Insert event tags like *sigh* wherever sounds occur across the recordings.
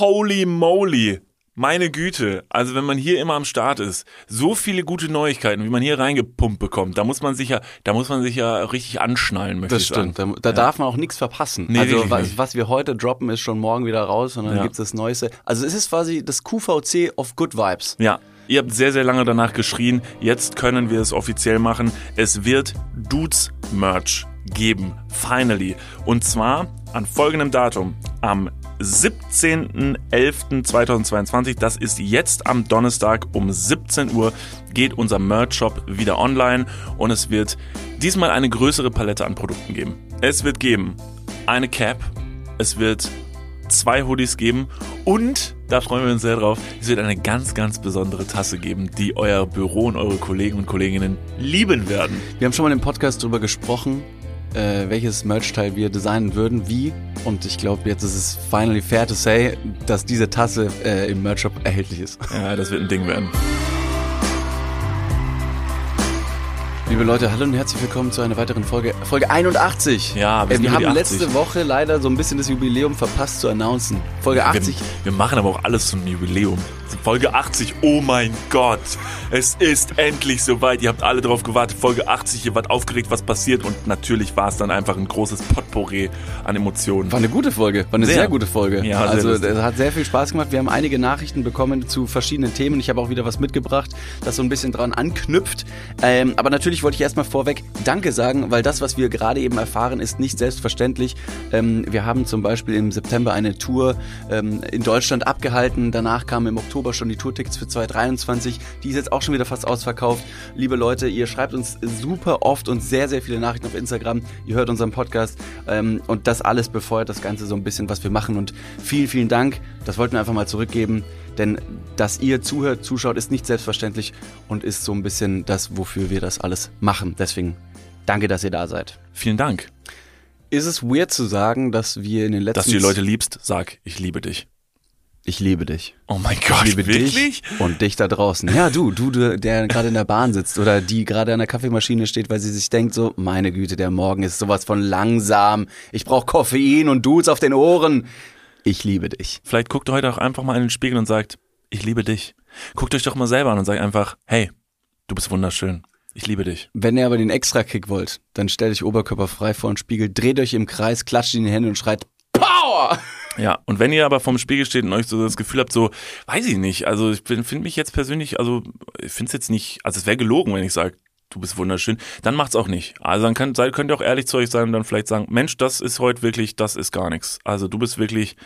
Holy moly! Meine Güte, also wenn man hier immer am Start ist, so viele gute Neuigkeiten, wie man hier reingepumpt bekommt, da muss man sich ja, da muss man sich ja richtig anschnallen, möchte Das ich sagen. stimmt. Da, da darf man auch nichts verpassen. Nee, also was, was wir heute droppen, ist schon morgen wieder raus und dann Ja. gibt's das Neueste. Also es ist quasi das QVC of Good Vibes. Ja, ihr habt sehr, sehr lange danach geschrien. Jetzt können wir es offiziell machen. Es wird Dudes Merch geben. Finally. Und zwar an folgendem Datum. Am 17.11.2022, das ist jetzt am Donnerstag um 17 Uhr, geht unser Merch-Shop wieder online und es wird diesmal eine größere Palette an Produkten geben. Es wird geben eine Cap, es wird zwei Hoodies geben und, da freuen wir uns sehr drauf, es wird eine ganz, ganz besondere Tasse geben, die euer Büro und eure Kollegen und Kolleginnen lieben werden. Wir haben schon mal im Podcast drüber gesprochen, äh, welches Merchteil wir designen würden, wie. Und ich glaube, jetzt ist es finally fair to say, dass diese Tasse äh, im Merch-Shop erhältlich ist. Ja, das wird ein Ding werden. Liebe Leute, hallo und herzlich willkommen zu einer weiteren Folge, Folge 81. Ja, wir äh, wir haben die 80. letzte Woche leider so ein bisschen das Jubiläum verpasst zu announcen. Folge 80. Wir, wir machen aber auch alles zum Jubiläum. Folge 80, oh mein Gott, es ist endlich soweit. Ihr habt alle drauf gewartet. Folge 80, ihr wart aufgeregt, was passiert. Und natürlich war es dann einfach ein großes Potpourri an Emotionen. War eine gute Folge, war eine sehr, Sehr. gute Folge. Ja, also es hat sehr viel Spaß gemacht. Wir haben einige Nachrichten bekommen zu verschiedenen Themen. Ich habe auch wieder was mitgebracht, das so ein bisschen dran anknüpft. Ähm, aber natürlich wollte ich erstmal vorweg Danke sagen, weil das, was wir gerade eben erfahren, ist nicht selbstverständlich. Ähm, wir haben zum Beispiel im September eine Tour ähm, in Deutschland abgehalten. Danach kamen im Oktober schon die Tourtickets für 2023. Die ist jetzt auch schon wieder fast ausverkauft. Liebe Leute, ihr schreibt uns super oft und sehr, sehr viele Nachrichten auf Instagram. Ihr hört unseren Podcast ähm, und das alles befeuert das Ganze so ein bisschen, was wir machen. Und vielen, vielen Dank. Das wollten wir einfach mal zurückgeben. Denn dass ihr zuhört, zuschaut, ist nicht selbstverständlich und ist so ein bisschen das, wofür wir das alles machen. Deswegen danke, dass ihr da seid. Vielen Dank. Ist es weird zu sagen, dass wir in den letzten... Dass du die Leute liebst, sag, ich liebe dich. Ich liebe dich. Oh mein Gott, Ich liebe wirklich? dich und dich da draußen. Ja, du, du, der gerade in der Bahn sitzt oder die gerade an der Kaffeemaschine steht, weil sie sich denkt so, meine Güte, der Morgen ist sowas von langsam. Ich brauche Koffein und Dudes auf den Ohren. Ich liebe dich. Vielleicht guckt ihr heute auch einfach mal in den Spiegel und sagt, ich liebe dich. Guckt euch doch mal selber an und sagt einfach, hey, du bist wunderschön. Ich liebe dich. Wenn ihr aber den Extra-Kick wollt, dann stellt euch oberkörperfrei vor den Spiegel, dreht euch im Kreis, klatscht in die Hände und schreit Power! Ja, und wenn ihr aber vorm Spiegel steht und euch so das Gefühl habt, so, weiß ich nicht, also ich finde mich jetzt persönlich, also ich finde es jetzt nicht, also es wäre gelogen, wenn ich sage, du bist wunderschön, dann macht's auch nicht. Also dann seid- könnt ihr auch ehrlich zu euch sein und dann vielleicht sagen, Mensch, das ist heute wirklich, das ist gar nichts. Also du bist wirklich,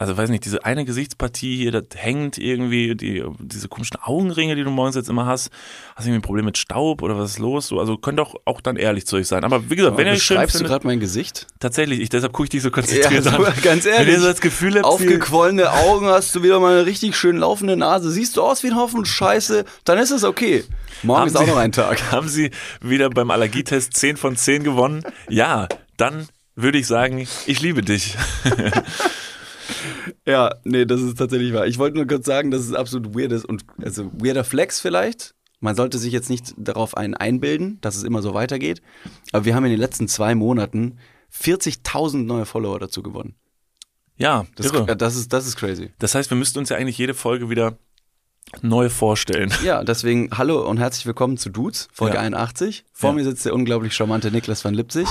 also weiß nicht, diese eine Gesichtspartie hier, das hängt irgendwie, die, diese komischen Augenringe, die du morgens jetzt immer hast, hast du irgendwie ein Problem mit Staub oder was ist los? So, also könnt auch, auch dann ehrlich zu euch sein. Aber wie gesagt, wenn ihr schön Beschreibst du gerade mein Gesicht? tatsächlich, ich, deshalb gucke ich dich so konzentriert Ja, an. so, *laughs* ganz Wenn ehrlich. ihr so das Gefühl habt, Aufgequollene Augen, hast du wieder mal eine richtig schön laufende Nase. Siehst du aus wie ein Haufen Scheiße, dann ist es okay. Morgen Haben ist auch Sie- noch ein Tag. *laughs* Haben Sie wieder beim Allergietest 10 von 10 gewonnen? Ja, dann würde ich sagen, ich liebe dich. *laughs* Ja, nee, das ist tatsächlich wahr. Ich wollte nur kurz sagen, dass es absolut weird ist und also weirder Flex vielleicht. Man sollte sich jetzt nicht darauf einen einbilden, dass es immer so weitergeht. Aber wir haben in den letzten zwei Monaten 40.000 neue Follower dazu gewonnen. Ja, Das, irre. das, ist, das ist crazy. Das heißt, wir müssten uns ja eigentlich jede Folge wieder neu vorstellen. Ja, deswegen hallo und herzlich willkommen zu Dudes, Folge Ja. 81. Vor Ja. mir sitzt der unglaublich charmante Niklas van Lipzig.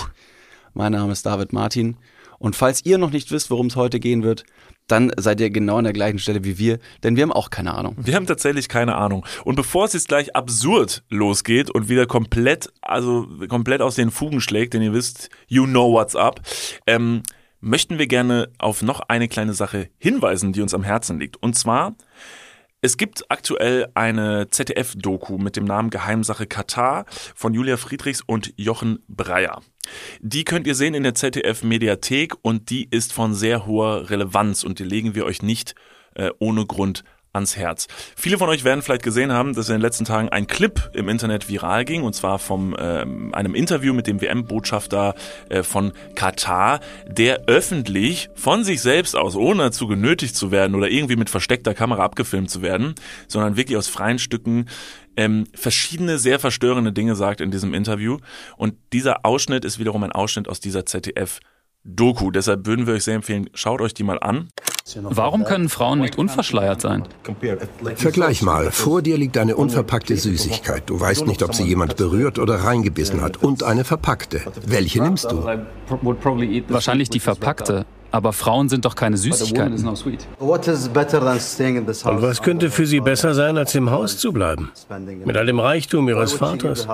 Mein Name ist David Martin. Und falls ihr noch nicht wisst, worum es heute gehen wird, dann seid ihr genau an der gleichen Stelle wie wir, denn wir haben auch keine Ahnung. Wir haben tatsächlich keine Ahnung. Und bevor es jetzt gleich absurd losgeht und wieder komplett, also komplett aus den Fugen schlägt, denn ihr wisst, you know what's up, ähm, möchten wir gerne auf noch eine kleine Sache hinweisen, die uns am Herzen liegt. Und zwar, es gibt aktuell eine ZDF-Doku mit dem Namen Geheimsache Katar von Julia Friedrichs und Jochen Breyer. Die könnt ihr sehen in der ZDF-Mediathek und die ist von sehr hoher Relevanz und die legen wir euch nicht äh, ohne Grund ans Herz. Viele von euch werden vielleicht gesehen haben, dass in den letzten Tagen ein Clip im Internet viral ging und zwar vom ähm, einem Interview mit dem WM-Botschafter äh, von Katar, der öffentlich von sich selbst aus, ohne dazu genötigt zu werden oder irgendwie mit versteckter Kamera abgefilmt zu werden, sondern wirklich aus freien Stücken ähm, verschiedene sehr verstörende Dinge sagt in diesem Interview. Und dieser Ausschnitt ist wiederum ein Ausschnitt aus dieser ZDF Doku. Deshalb würden wir euch sehr empfehlen, schaut euch die mal an. Warum können Frauen nicht unverschleiert sein? Vergleich mal. Vor dir liegt eine unverpackte Süßigkeit. Du weißt nicht, ob sie jemand berührt oder reingebissen hat. Und eine verpackte. Welche nimmst du? Wahrscheinlich die verpackte. Aber Frauen sind doch keine Süßigkeiten. Und was könnte für sie besser sein, als im Haus zu bleiben? Mit all dem Reichtum ihres Vaters.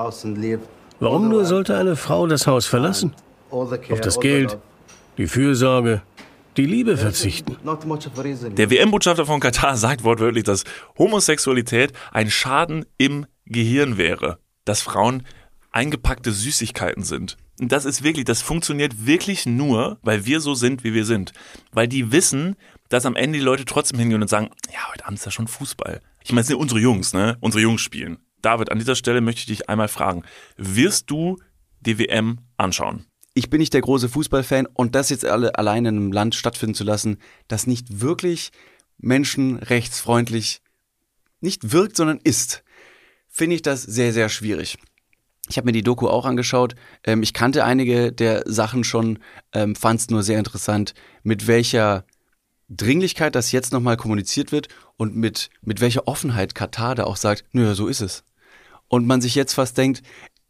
Warum nur sollte eine Frau das Haus verlassen? Auf das Geld, die Fürsorge, die Liebe verzichten. Der WM-Botschafter von Katar sagt wortwörtlich, dass Homosexualität ein Schaden im Gehirn wäre, dass Frauen eingepackte Süßigkeiten sind. Und das ist wirklich, das funktioniert wirklich nur, weil wir so sind, wie wir sind. Weil die wissen, dass am Ende die Leute trotzdem hingehen und sagen, ja, heute Abend ist ja schon Fußball. Ich meine, es sind unsere Jungs, ne? Unsere Jungs spielen. David, an dieser Stelle möchte ich dich einmal fragen, wirst du die WM anschauen? Ich bin nicht der große Fußballfan und das jetzt alle alleine in einem Land stattfinden zu lassen, das nicht wirklich menschenrechtsfreundlich nicht wirkt, sondern ist, finde ich das sehr, sehr schwierig. Ich habe mir die Doku auch angeschaut. Ähm, ich kannte einige der Sachen schon, ähm, fand es nur sehr interessant, mit welcher Dringlichkeit das jetzt nochmal kommuniziert wird und mit, mit welcher Offenheit Katar da auch sagt, nö, so ist es. Und man sich jetzt fast denkt,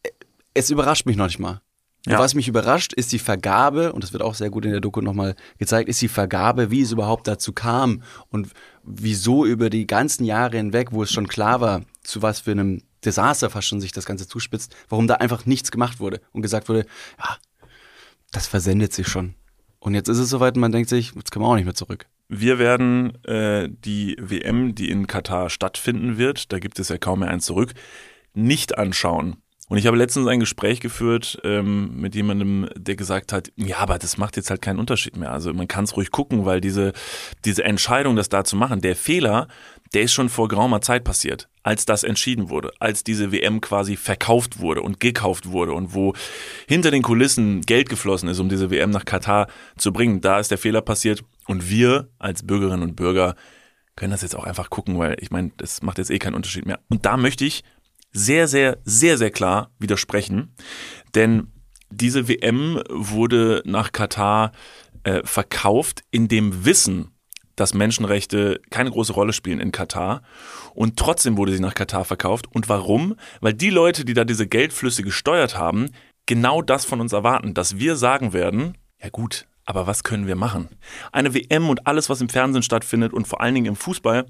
äh, es überrascht mich noch nicht mal. Ja. Was mich überrascht, ist die Vergabe, und das wird auch sehr gut in der Doku nochmal gezeigt, ist die Vergabe, wie es überhaupt dazu kam und wieso über die ganzen Jahre hinweg, wo es schon klar war, zu was für einem Desaster fast schon sich das Ganze zuspitzt, warum da einfach nichts gemacht wurde und gesagt wurde, ja, das versendet sich schon. Und jetzt ist es soweit, man denkt sich, jetzt können wir auch nicht mehr zurück. Wir werden äh, die WM, die in Katar stattfinden wird, da gibt es ja kaum mehr eins zurück, nicht anschauen. Und ich habe letztens ein Gespräch geführt ähm, mit jemandem, der gesagt hat, ja, aber das macht jetzt halt keinen Unterschied mehr. Also man kann es ruhig gucken, weil diese, diese Entscheidung, das da zu machen, der Fehler, der ist schon vor geraumer Zeit passiert, als das entschieden wurde, als diese WM quasi verkauft wurde und gekauft wurde und wo hinter den Kulissen Geld geflossen ist, um diese WM nach Katar zu bringen. Da ist der Fehler passiert und wir als Bürgerinnen und Bürger können das jetzt auch einfach gucken, weil ich meine, das macht jetzt eh keinen Unterschied mehr. Und da möchte ich sehr, sehr, sehr, sehr klar widersprechen. Denn diese WM wurde nach Katar äh, verkauft in dem Wissen, dass Menschenrechte keine große Rolle spielen in Katar. Und trotzdem wurde sie nach Katar verkauft. Und warum? Weil die Leute, die da diese Geldflüsse gesteuert haben, genau das von uns erwarten, dass wir sagen werden, ja gut, aber was können wir machen? Eine WM und alles, was im Fernsehen stattfindet und vor allen Dingen im Fußball,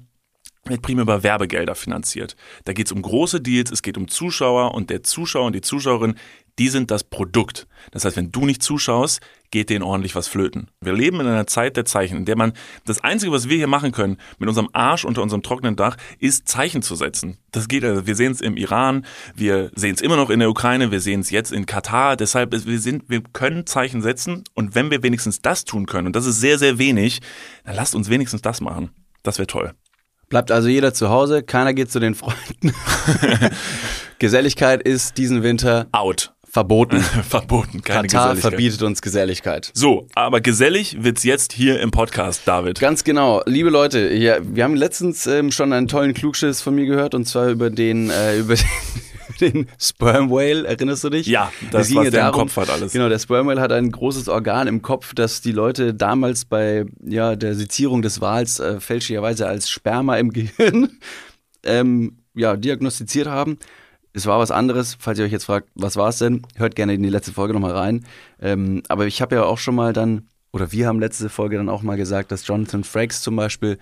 wird primär über Werbegelder finanziert. Da geht es um große Deals, es geht um Zuschauer und der Zuschauer und die Zuschauerin, die sind das Produkt. Das heißt, wenn du nicht zuschaust, geht denen ordentlich was flöten. Wir leben in einer Zeit der Zeichen, in der man das Einzige, was wir hier machen können, mit unserem Arsch unter unserem trockenen Dach, ist Zeichen zu setzen. Das geht, also wir sehen es im Iran, wir sehen es immer noch in der Ukraine, wir sehen es jetzt in Katar. Deshalb, wir sind, wir können Zeichen setzen und wenn wir wenigstens das tun können, und das ist sehr, sehr wenig, dann lasst uns wenigstens das machen. Das wäre toll. Bleibt also jeder zu Hause, keiner geht zu den Freunden. *laughs* Geselligkeit ist diesen Winter out. Verboten. *laughs* Verboten, keine Katar Geselligkeit. verbietet uns Geselligkeit. So, aber gesellig wird's jetzt hier im Podcast, David. Ganz genau. Liebe Leute, ja, wir haben letztens ähm, schon einen tollen Klugschiss von mir gehört und zwar über den, äh, *laughs* über den *laughs* den Sperm Whale, erinnerst du dich? Ja, das, was der im Kopf hat alles. Genau, der Sperm Whale hat ein großes Organ im Kopf, das die Leute damals bei ja, der Sezierung des Wals äh, fälschlicherweise als Sperma im *laughs* Gehirn ähm, ja, diagnostiziert haben. Es war was anderes, falls ihr euch jetzt fragt, was war es denn? Hört gerne in die letzte Folge nochmal rein. Ähm, aber ich habe ja auch schon mal dann, oder wir haben letzte Folge dann auch mal gesagt, dass Jonathan Frakes zum Beispiel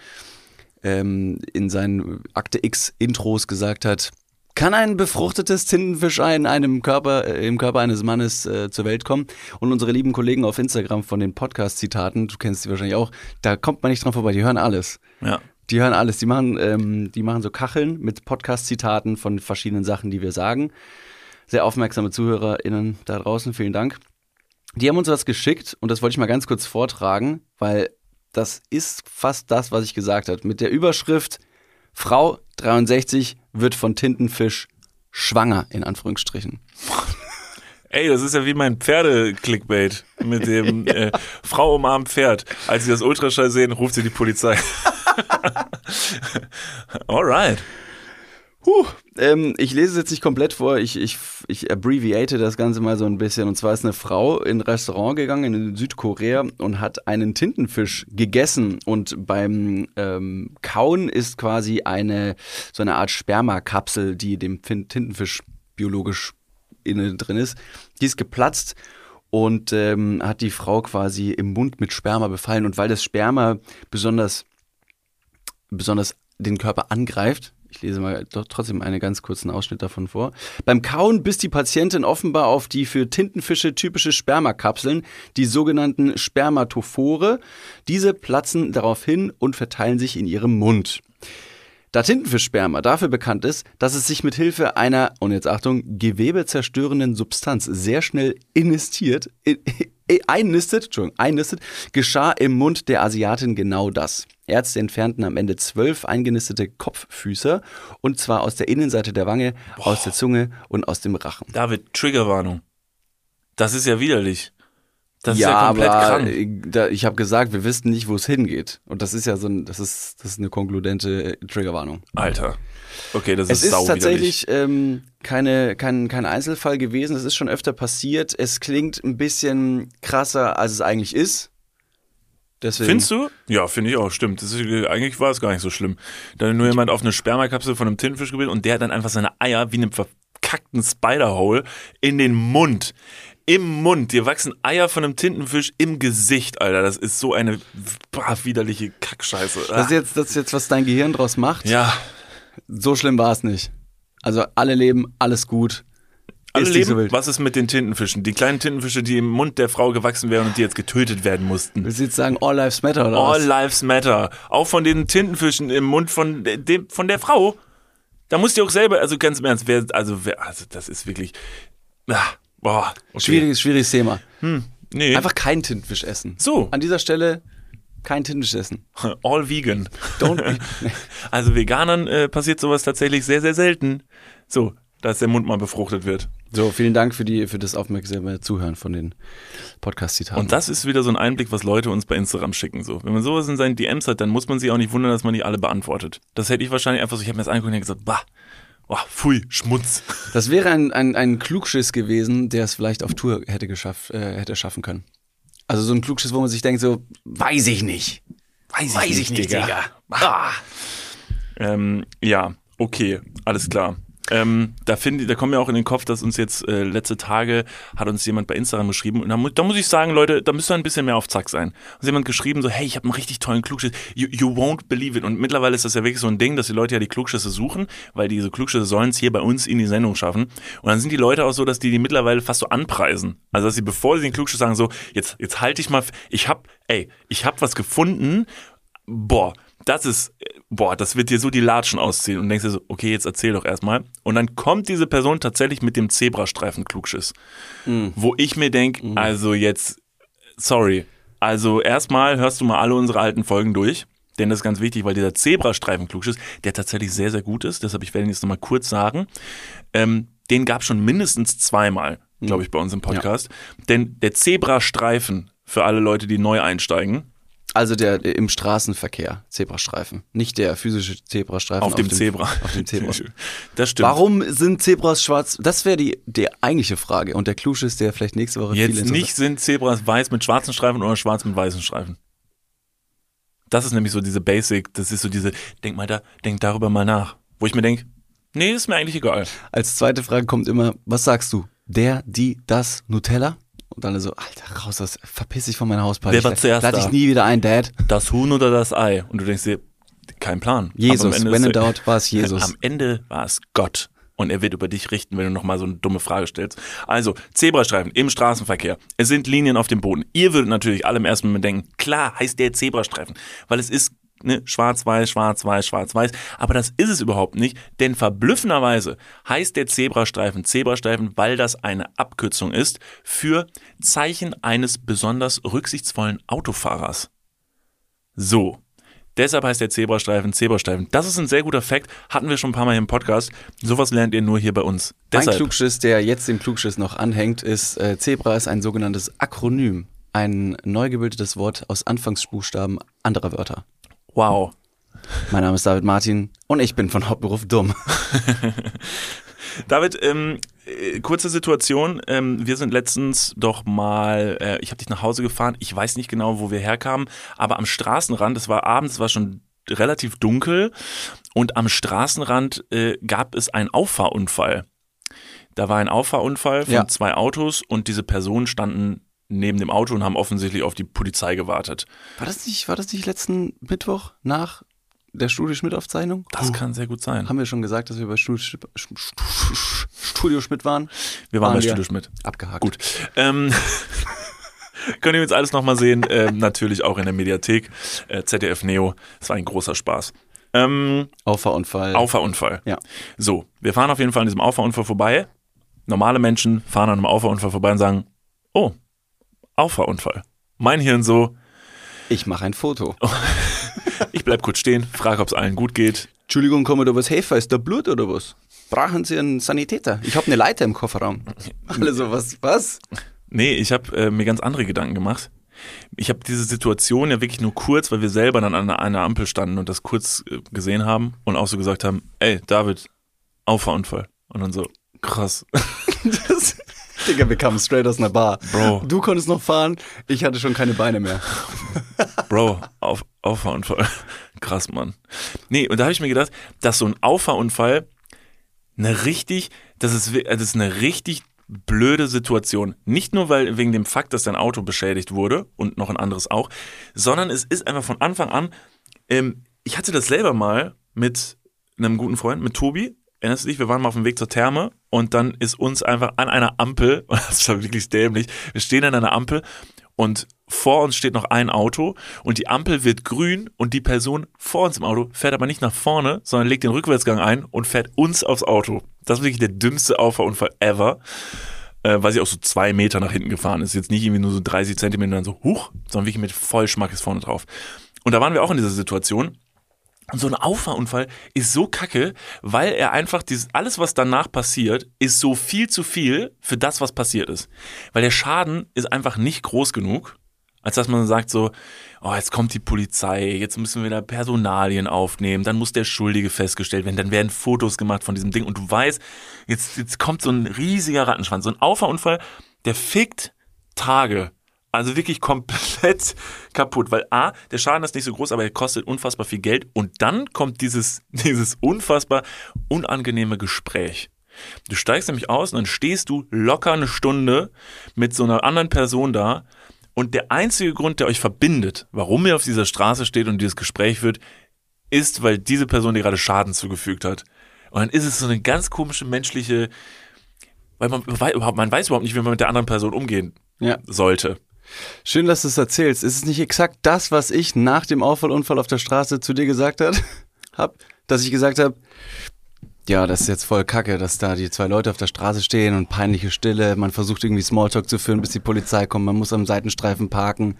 ähm, in seinen Akte X Intros gesagt hat, kann ein befruchtetes Tintenfischei in einem Körper, äh, im Körper eines Mannes äh, zur Welt kommen? Und unsere lieben Kollegen auf Instagram von den Podcast-Zitaten, du kennst sie wahrscheinlich auch, da kommt man nicht dran vorbei, die hören alles. Ja. Die hören alles. Die machen, ähm, die machen so Kacheln mit Podcast-Zitaten von verschiedenen Sachen, die wir sagen. Sehr aufmerksame ZuhörerInnen da draußen, vielen Dank. Die haben uns was geschickt und das wollte ich mal ganz kurz vortragen, weil das ist fast das, was ich gesagt habe. Mit der Überschrift Frau 63 wird von Tintenfisch schwanger, in Anführungsstrichen. Ey, das ist ja wie mein Pferde-Clickbait mit dem *laughs* äh, Frau umarmt Pferd. Als sie das Ultraschall sehen, ruft sie die Polizei. *laughs* Alright. Huh, ähm, ich lese es jetzt nicht komplett vor, ich, ich, ich abbreviate das Ganze mal so ein bisschen. Und zwar ist eine Frau in ein Restaurant gegangen in Südkorea und hat einen Tintenfisch gegessen. Und beim ähm, Kauen ist quasi eine so eine Art Spermakapsel, die dem Tintenfisch biologisch innen drin ist, die ist geplatzt und ähm, hat die Frau quasi im Mund mit Sperma befallen. Und weil das Sperma besonders, besonders den Körper angreift, ich lese mal doch trotzdem einen ganz kurzen Ausschnitt davon vor. Beim Kauen biss die Patientin offenbar auf die für Tintenfische typische Spermakapseln, die sogenannten Spermatophore. Diese platzen daraufhin und verteilen sich in ihrem Mund. Da Tintenfischsperma dafür bekannt ist, dass es sich mit Hilfe einer, und jetzt Achtung, gewebezerstörenden Substanz sehr schnell innistiert, in, *laughs* einnistet, Entschuldigung, einnistet, geschah im Mund der Asiatin genau das. Ärzte entfernten am Ende zwölf eingenistete Kopffüße und zwar aus der Innenseite der Wange, Boah. aus der Zunge und aus dem Rachen. David, Triggerwarnung. Das ist ja widerlich. Das ja, ist ja komplett aber krank. Äh, da, ich habe gesagt, wir wissen nicht, wo es hingeht. Und das ist ja so ein, das ist, das ist eine konkludente äh, Triggerwarnung. Alter. Okay, das ist Es ist tatsächlich ähm, keine, kein, kein Einzelfall gewesen. Es ist schon öfter passiert. Es klingt ein bisschen krasser, als es eigentlich ist. Deswegen. Findest du? Ja, finde ich auch, stimmt. Ist, eigentlich war es gar nicht so schlimm. Da hat nur jemand auf eine Spermakapsel von einem Tintenfisch gebildet und der hat dann einfach seine Eier wie einem verkackten Spiderhole in den Mund im Mund. Dir wachsen Eier von einem Tintenfisch im Gesicht, Alter. Das ist so eine boah, widerliche Kackscheiße. Das ist, jetzt, das ist jetzt, was dein Gehirn draus macht? Ja. So schlimm war es nicht. Also alle leben, alles gut. Alle leben, so was ist mit den Tintenfischen? Die kleinen Tintenfische, die im Mund der Frau gewachsen wären und die jetzt getötet werden mussten. Willst du jetzt sagen, all lives matter oder All was? lives matter. Auch von den Tintenfischen im Mund von, dem, von der Frau. Da musst du auch selber, also ganz im Ernst, wer, also, wer, also das ist wirklich, ach, Boah, okay. Schwieriges, schwieriges Thema. Hm, nee. Einfach kein Tintenfisch essen. So. An dieser Stelle kein Tintenfisch essen. *laughs* All vegan. Don't eat. *laughs* also Veganern äh, passiert sowas tatsächlich sehr, sehr selten. So, dass der Mund mal befruchtet wird. So, vielen Dank für, die, für das aufmerksame Zuhören von den Podcast-Zitaten. Und das ist wieder so ein Einblick, was Leute uns bei Instagram schicken. So. Wenn man sowas in seinen DMs hat, dann muss man sich auch nicht wundern, dass man die alle beantwortet. Das hätte ich wahrscheinlich einfach so, ich habe mir das angeguckt und gesagt, bah, Oh, pfui, Schmutz. *laughs* Das wäre ein, ein, ein Klugschiss gewesen, der es vielleicht auf Tour hätte geschafft, äh, hätte schaffen können. Also so ein Klugschiss, wo man sich denkt, so, weiß ich nicht. Weiß ich, weiß nicht, ich nicht, Digga. Digga. Ah. Ähm, ja, okay, alles klar. Ähm, da, find, da kommen wir auch in den Kopf, dass uns jetzt äh, letzte Tage hat uns jemand bei Instagram geschrieben und da, mu da muss ich sagen, Leute, da müsst ihr ein bisschen mehr auf Zack sein. Uns jemand geschrieben so, hey, ich habe einen richtig tollen Klugschiss, you, you won't believe it. Und mittlerweile ist das ja wirklich so ein Ding, dass die Leute ja die Klugschüsse suchen, weil diese Klugschüsse sollen es hier bei uns in die Sendung schaffen. Und dann sind die Leute auch so, dass die die mittlerweile fast so anpreisen. Also dass sie, bevor sie den Klugschiss sagen, so, jetzt, jetzt halte ich mal, ich hab, ey, ich hab was gefunden, boah, das ist, boah, das wird dir so die Latschen ausziehen und denkst dir so, okay, jetzt erzähl doch erstmal. Und dann kommt diese Person tatsächlich mit dem Zebrastreifen Klugschiss, mhm. wo ich mir denke, mhm. also jetzt, sorry, also erstmal hörst du mal alle unsere alten Folgen durch. Denn das ist ganz wichtig, weil dieser Zebrastreifen Klugschiss, der tatsächlich sehr, sehr gut ist, deshalb ich werde ihn jetzt nochmal kurz sagen, ähm, den gab schon mindestens zweimal, glaube ich, bei uns im Podcast. Ja. Denn der Zebrastreifen, für alle Leute, die neu einsteigen, also der, im Straßenverkehr, Zebrastreifen. Nicht der physische Zebrastreifen. Auf, auf dem, Zebra. Auf dem Zebra. *laughs* Das stimmt. Warum sind Zebras schwarz? Das wäre die, die eigentliche Frage. Und der Klusch ist der vielleicht nächste Woche Jetzt nicht sind Zebras weiß mit schwarzen Streifen oder schwarz mit weißen Streifen. Das ist nämlich so diese Basic, das ist so diese, denk mal da, denk darüber mal nach. Wo ich mir denke, nee, ist mir eigentlich egal. Als zweite Frage kommt immer, was sagst du? Der, die, das, Nutella? Und dann so, Alter, raus, das verpiss dich von meiner Hausparty. Wer war zuerst Lade ich nie wieder ein, Dad. Das Huhn oder das Ei? Und du denkst dir, kein Plan. Jesus, when in doubt war es *laughs* Jesus. Am Ende war es Gott. Und er wird über dich richten, wenn du nochmal so eine dumme Frage stellst. Also, Zebrastreifen im Straßenverkehr. Es sind Linien auf dem Boden. Ihr würdet natürlich alle im ersten Moment denken, klar heißt der Zebrastreifen, weil es ist ne, schwarz-weiß, schwarz-weiß, schwarz-weiß. Aber das ist es überhaupt nicht, denn verblüffenderweise heißt der Zebrastreifen Zebrastreifen, weil das eine Abkürzung ist für Zeichen eines besonders rücksichtsvollen Autofahrers. So. Deshalb heißt der Zebrastreifen Zebrastreifen. Das ist ein sehr guter Fakt, hatten wir schon ein paar Mal im Podcast. Sowas lernt ihr nur hier bei uns. Deshalb. Ein Klugschiss, der jetzt dem Klugschiss noch anhängt, ist, äh, Zebra ist ein sogenanntes Akronym. Ein neu gebildetes Wort aus Anfangsbuchstaben anderer Wörter. Wow. Mein Name ist David Martin. Und ich bin von Hauptberuf dumm. *laughs* David, ähm, äh, kurze Situation. Ähm, wir sind letztens doch mal, äh, ich habe dich nach Hause gefahren. Ich weiß nicht genau, wo wir herkamen, aber am Straßenrand, es war abends, es war schon relativ dunkel und am Straßenrand äh, gab es einen Auffahrunfall. Da war ein Auffahrunfall von Ja. zwei Autos und diese Personen standen neben dem Auto und haben offensichtlich auf die Polizei gewartet. War das nicht, war das nicht letzten Mittwoch nach der Studio Schmidt-Aufzeichnung? Das kann sehr gut sein. Haben wir schon gesagt, dass wir bei Studio, Schmidt- Studio Schmidt waren? Wir waren Waren bei wir. Studio Schmidt. Abgehakt. Gut. Ähm, *laughs* könnt ihr jetzt alles nochmal sehen. Ähm, natürlich auch in der Mediathek. Äh, ZDF Neo. Es war ein großer Spaß. Ähm, Auffahrunfall. Auffahrunfall. Ja. So, wir fahren auf jeden Fall an diesem Auffahrunfall vorbei. Normale Menschen fahren an einem Auffahrunfall vorbei und sagen, oh, Auffahrunfall. Mein Hirn so, Ich mache ein Foto. *laughs* ich bleib kurz stehen, frage, ob es allen gut geht. Entschuldigung, da was helfen? Ist da Blut oder was? Brauchen Sie einen Sanitäter? Ich habe eine Leiter im Kofferraum. *laughs* Alle so, was? Was? Nee, ich habe äh, mir ganz andere Gedanken gemacht. Ich habe diese Situation ja wirklich nur kurz, weil wir selber dann an einer Ampel standen und das kurz äh, gesehen haben und auch so gesagt haben, ey, David, Auffahrunfall. Und dann so, krass. *laughs* Das, Digga, wir kamen straight aus einer Bar. Bro. Du konntest noch fahren, ich hatte schon keine Beine mehr. *laughs* Bro, auf, Auffahrunfall. Krass, Mann. Nee, und da habe ich mir gedacht, dass so ein Auffahrunfall eine richtig, das ist, das ist eine richtig blöde Situation. Nicht nur weil wegen dem Fakt, dass dein Auto beschädigt wurde und noch ein anderes auch, sondern es ist einfach von Anfang an, ähm, ich hatte das selber mal mit einem guten Freund, mit Tobi. Erinnerst du dich? Wir waren mal auf dem Weg zur Therme und dann ist uns einfach an einer Ampel, und *laughs* das war wirklich dämlich, wir stehen an einer Ampel und vor uns steht noch ein Auto und die Ampel wird grün und die Person vor uns im Auto fährt aber nicht nach vorne, sondern legt den Rückwärtsgang ein und fährt uns aufs Auto. Das ist wirklich der dümmste Auffahrunfall ever, äh, weil sie auch so zwei Meter nach hinten gefahren ist. Jetzt nicht irgendwie nur so 30 Zentimeter dann so huch, sondern wirklich mit Vollschmack ist vorne drauf. Und da waren wir auch in dieser Situation. Und so ein Auffahrunfall ist so kacke, weil er einfach dieses, alles, was danach passiert, ist so viel zu viel für das, was passiert ist. Weil der Schaden ist einfach nicht groß genug, als dass man sagt so, oh, jetzt kommt die Polizei, jetzt müssen wir da Personalien aufnehmen, dann muss der Schuldige festgestellt werden, dann werden Fotos gemacht von diesem Ding und du weißt, jetzt, jetzt kommt so ein riesiger Rattenschwanz. So ein Auffahrunfall, der fickt Tage. Also wirklich komplett *laughs* kaputt, weil A, der Schaden ist nicht so groß, aber er kostet unfassbar viel Geld und dann kommt dieses, *laughs* dieses unfassbar unangenehme Gespräch. Du steigst nämlich aus und dann stehst du locker eine Stunde mit so einer anderen Person da und der einzige Grund, der euch verbindet, warum ihr auf dieser Straße steht und dieses Gespräch führt, ist, weil diese Person dir gerade Schaden zugefügt hat. Und dann ist es so eine ganz komische menschliche, weil man, man weiß überhaupt nicht, wie man mit der anderen Person umgehen Ja. sollte. Schön, dass du es erzählst. Ist es nicht exakt das, was ich nach dem Auffallunfall auf der Straße zu dir gesagt hat, *laughs* hab? Dass ich gesagt habe, ja, das ist jetzt voll kacke, dass da die zwei Leute auf der Straße stehen und peinliche Stille. Man versucht irgendwie Smalltalk zu führen, bis die Polizei kommt. Man muss am Seitenstreifen parken.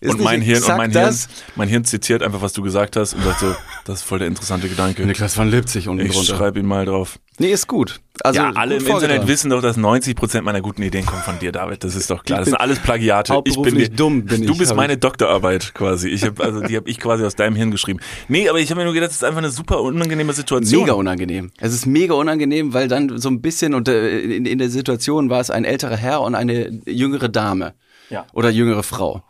Ist und mein Hirn, und mein Hirn, mein Hirn zitiert einfach, was du gesagt hast und sagt so, das ist voll der interessante Gedanke. Niklas von Lipzig unten Ich schreibe ihn mal drauf. Nee, ist gut. Also ja, alle im Internet wissen doch, dass 90% meiner guten Ideen kommen von dir, David. Das ist doch klar. Das sind alles Plagiate. Ich bin dir- dumm bin Du ich, bist hab meine ich. Doktorarbeit quasi. Ich hab, also die habe ich quasi aus deinem Hirn geschrieben. Nee, aber ich habe mir nur gedacht, das ist einfach eine super unangenehme Situation. Mega unangenehm. Es ist mega unangenehm, weil dann so ein bisschen, und äh, in, in der Situation war es ein älterer Herr und eine jüngere Dame. Ja. Oder jüngere Frau.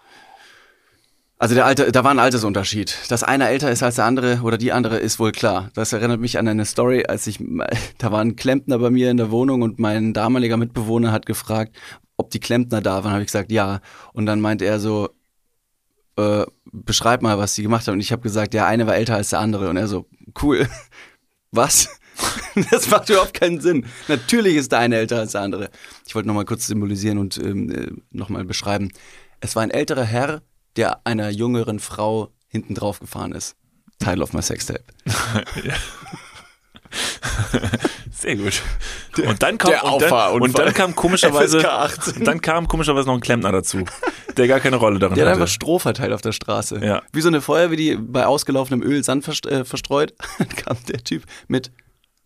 Also der Alter, da war ein Altersunterschied. Dass einer älter ist als der andere oder die andere ist wohl klar. Das erinnert mich an eine Story, als ich, *laughs* da war ein Klempner bei mir in der Wohnung und mein damaliger Mitbewohner hat gefragt, ob die Klempner da waren. Habe ich gesagt, ja. Und dann meint er so, äh, beschreib mal, was die gemacht haben. Und ich habe gesagt, der eine war älter als der andere. Und er so, cool. *laughs* Was? *laughs* Das macht überhaupt keinen Sinn. Natürlich ist der eine älter als der andere. Ich wollte nochmal kurz symbolisieren und ähm, äh, nochmal beschreiben. Es war ein älterer Herr, der einer jüngeren Frau hinten drauf gefahren ist. Teil of my Sextape. *laughs* Sehr gut. Und dann kam, der und dann, und dann kam komischerweise, *laughs* FSK 18. dann kam komischerweise noch ein Klempner dazu, der gar keine Rolle darin Der hat hatte. einfach Stroh verteilt auf der Straße. Ja. Wie so eine Feuerwehr, die bei ausgelaufenem Öl Sand äh, verstreut. *laughs* Dann kam der Typ mit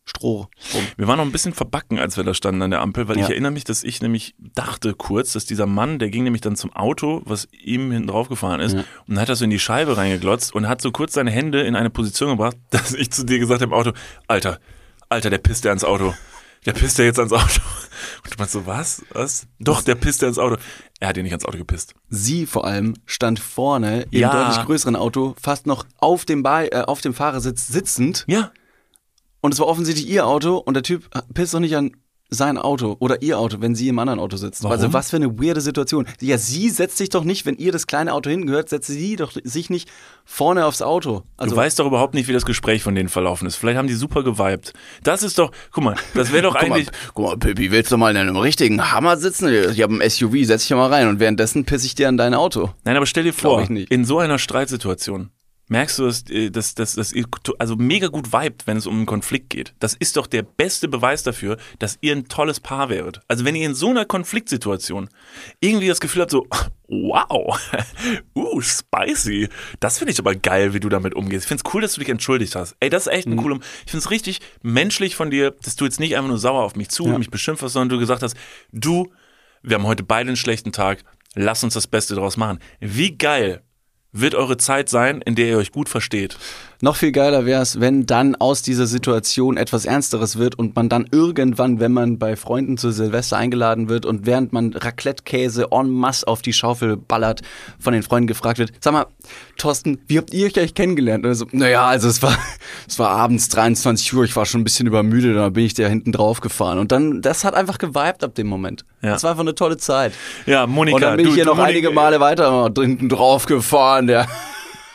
Stroh. Rum. Wir waren noch ein bisschen verbacken, als wir da standen an der Ampel, weil Ja. ich erinnere mich, dass ich nämlich dachte kurz, dass dieser Mann, der ging nämlich dann zum Auto, was ihm hinten drauf gefahren ist, und dann hat er so in die Scheibe reingeglotzt und hat so kurz seine Hände in eine Position gebracht, *laughs* dass ich zu dir gesagt habe im Auto, Alter, Alter, der pisst ja ins Auto. Der pisst ja jetzt ans Auto. *laughs* Und du meinst so, was? Was? Doch, der pisst ja ins Auto. Er hat ja nicht ans Auto gepisst. Sie vor allem stand vorne im Ja. deutlich größeren Auto, fast noch auf dem, Ba- äh, auf dem Fahrersitz sitzend. Ja. Und es war offensichtlich ihr Auto und der Typ pisst doch nicht an sein Auto oder ihr Auto, wenn sie im anderen Auto sitzt. Warum? Also was für eine weirde Situation. Ja, sie setzt sich doch nicht, wenn ihr das kleine Auto hinten gehört, setzt sie doch sich nicht vorne aufs Auto. Also du weißt doch überhaupt nicht, wie das Gespräch von denen verlaufen ist. Vielleicht haben die super geweibt. Das ist doch, guck mal, das wäre doch *laughs* eigentlich, guck mal, Pippi, willst du mal in einem richtigen Hammer sitzen? Ich habe ein SUV, setz dich mal rein und währenddessen pisse ich dir an dein Auto. Nein, aber stell dir vor, in so einer Streitsituation merkst du, dass, äh, dass, dass, dass ihr also mega gut vibet, wenn es um einen Konflikt geht. Das ist doch der beste Beweis dafür, dass ihr ein tolles Paar wäret. Also wenn ihr in so einer Konfliktsituation irgendwie das Gefühl habt, so, *laughs* wow, *laughs* uh, spicy. Das finde ich aber geil, wie du damit umgehst. Ich finde es cool, dass du dich entschuldigt hast. Ey, das ist echt ein Mhm. cooler, ich finde es richtig menschlich von dir, dass du jetzt nicht einfach nur sauer auf mich zu und mich beschimpft hast, sondern du gesagt hast, du, wir haben heute beide einen schlechten Tag, lass uns das Beste draus machen. Wie geil wird eure Zeit sein, in der ihr euch gut versteht. Noch viel geiler wäre es, wenn dann aus dieser Situation etwas Ernsteres wird und man dann irgendwann, wenn man bei Freunden zu Silvester eingeladen wird und während man Raclette-Käse en masse auf die Schaufel ballert, von den Freunden gefragt wird, sag mal, Thorsten, wie habt ihr euch eigentlich kennengelernt? Und so, naja, also es war, *laughs* es war abends 23 Uhr, ich war schon ein bisschen übermüdet, da bin ich da hinten drauf gefahren. Und dann, das hat einfach geweibt ab dem Moment. Ja. Das war einfach eine tolle Zeit. Ja, Monika, Und dann bin du, ich hier noch Monika, einige Male weiter hinten drauf gefahren, der.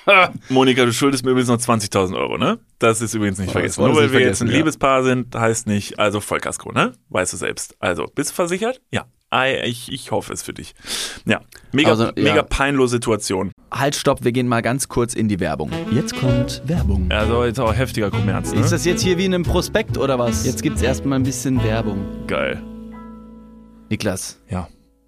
*laughs* Monika, du schuldest mir übrigens noch 20.000 Euro, ne? Das ist übrigens nicht Oh, vergessen. Nur weil wir jetzt ein ja. Liebespaar sind, heißt nicht, also Vollkasko, ne? Weißt du selbst. Also, bist du versichert? Ja. Ich, ich hoffe es für dich. Ja, mega, Also, ja. mega peinlose Situation. Halt, stopp, wir gehen mal ganz kurz in die Werbung. Jetzt kommt Werbung. Also jetzt auch heftiger Kommerz, ne? Ist das jetzt hier wie in einem Prospekt oder was? Jetzt gibt's erstmal ein bisschen Werbung. Geil. Niklas, Ja.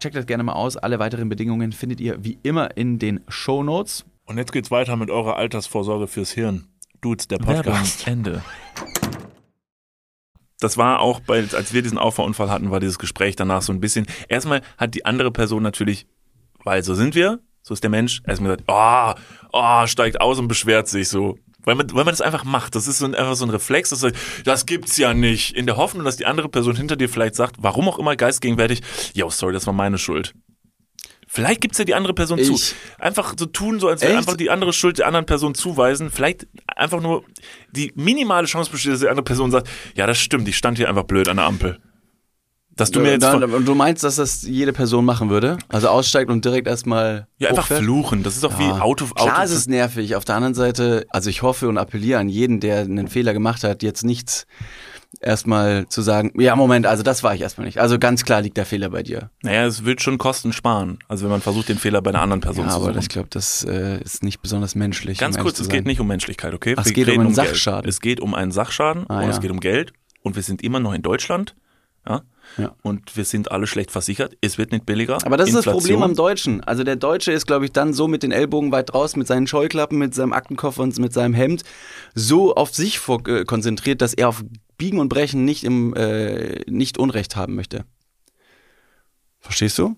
Checkt das gerne mal aus. Alle weiteren Bedingungen findet ihr wie immer in den Show Notes. Und jetzt geht's weiter mit eurer Altersvorsorge fürs Hirn. Dudes, der Podcast. Ende. Das war auch bei, als wir diesen Auffahrunfall hatten, war dieses Gespräch danach so ein bisschen. Erstmal hat die andere Person natürlich, weil so sind wir, so ist der Mensch, erstmal gesagt, oh, oh, steigt aus und beschwert sich so. Weil man, weil man das einfach macht. Das ist so ein, einfach so ein Reflex, das, das gibt's ja nicht. In der Hoffnung, dass die andere Person hinter dir vielleicht sagt, warum auch immer geistgegenwärtig, yo, sorry, das war meine Schuld. Vielleicht gibt's ja die andere Person zu. Ich- Einfach so tun, so als würde Echt? einfach die andere Schuld der anderen Person zuweisen. Vielleicht einfach nur die minimale Chance besteht, dass die andere Person sagt, ja, das stimmt, ich stand hier einfach blöd an der Ampel. Dass du mir jetzt von, und du meinst, dass das jede Person machen würde? Also aussteigt und direkt erstmal ja, einfach hochfährt? fluchen. Das ist doch wie Ja. Auto, Klar Auto ist es nervig. Auf der anderen Seite, also ich hoffe und appelliere an jeden, der einen Fehler gemacht hat, jetzt nichts erstmal zu sagen, ja Moment, also das war ich erstmal nicht. Also ganz klar liegt der Fehler bei dir. Naja, es wird schon Kosten sparen. Also wenn man versucht, den Fehler bei einer anderen Person Ja, zu aber suchen. ich glaube, das äh, ist nicht besonders menschlich. Ganz um kurz, es geht nicht um Menschlichkeit, okay? Ach, es geht um einen Geld. Sachschaden. Es geht um einen Sachschaden Ah, und ja. es geht um Geld und wir sind immer noch in Deutschland. Ja? Ja. Und wir sind alle schlecht versichert. Es wird nicht billiger. Aber das ist das Inflation. Problem am Deutschen. Also der Deutsche ist, glaube ich, dann so mit den Ellbogen weit draußen, mit seinen Scheuklappen, mit seinem Aktenkoffer und mit seinem Hemd so auf sich äh, konzentriert, dass er auf Biegen und Brechen nicht im äh, nicht Unrecht haben möchte. Verstehst du?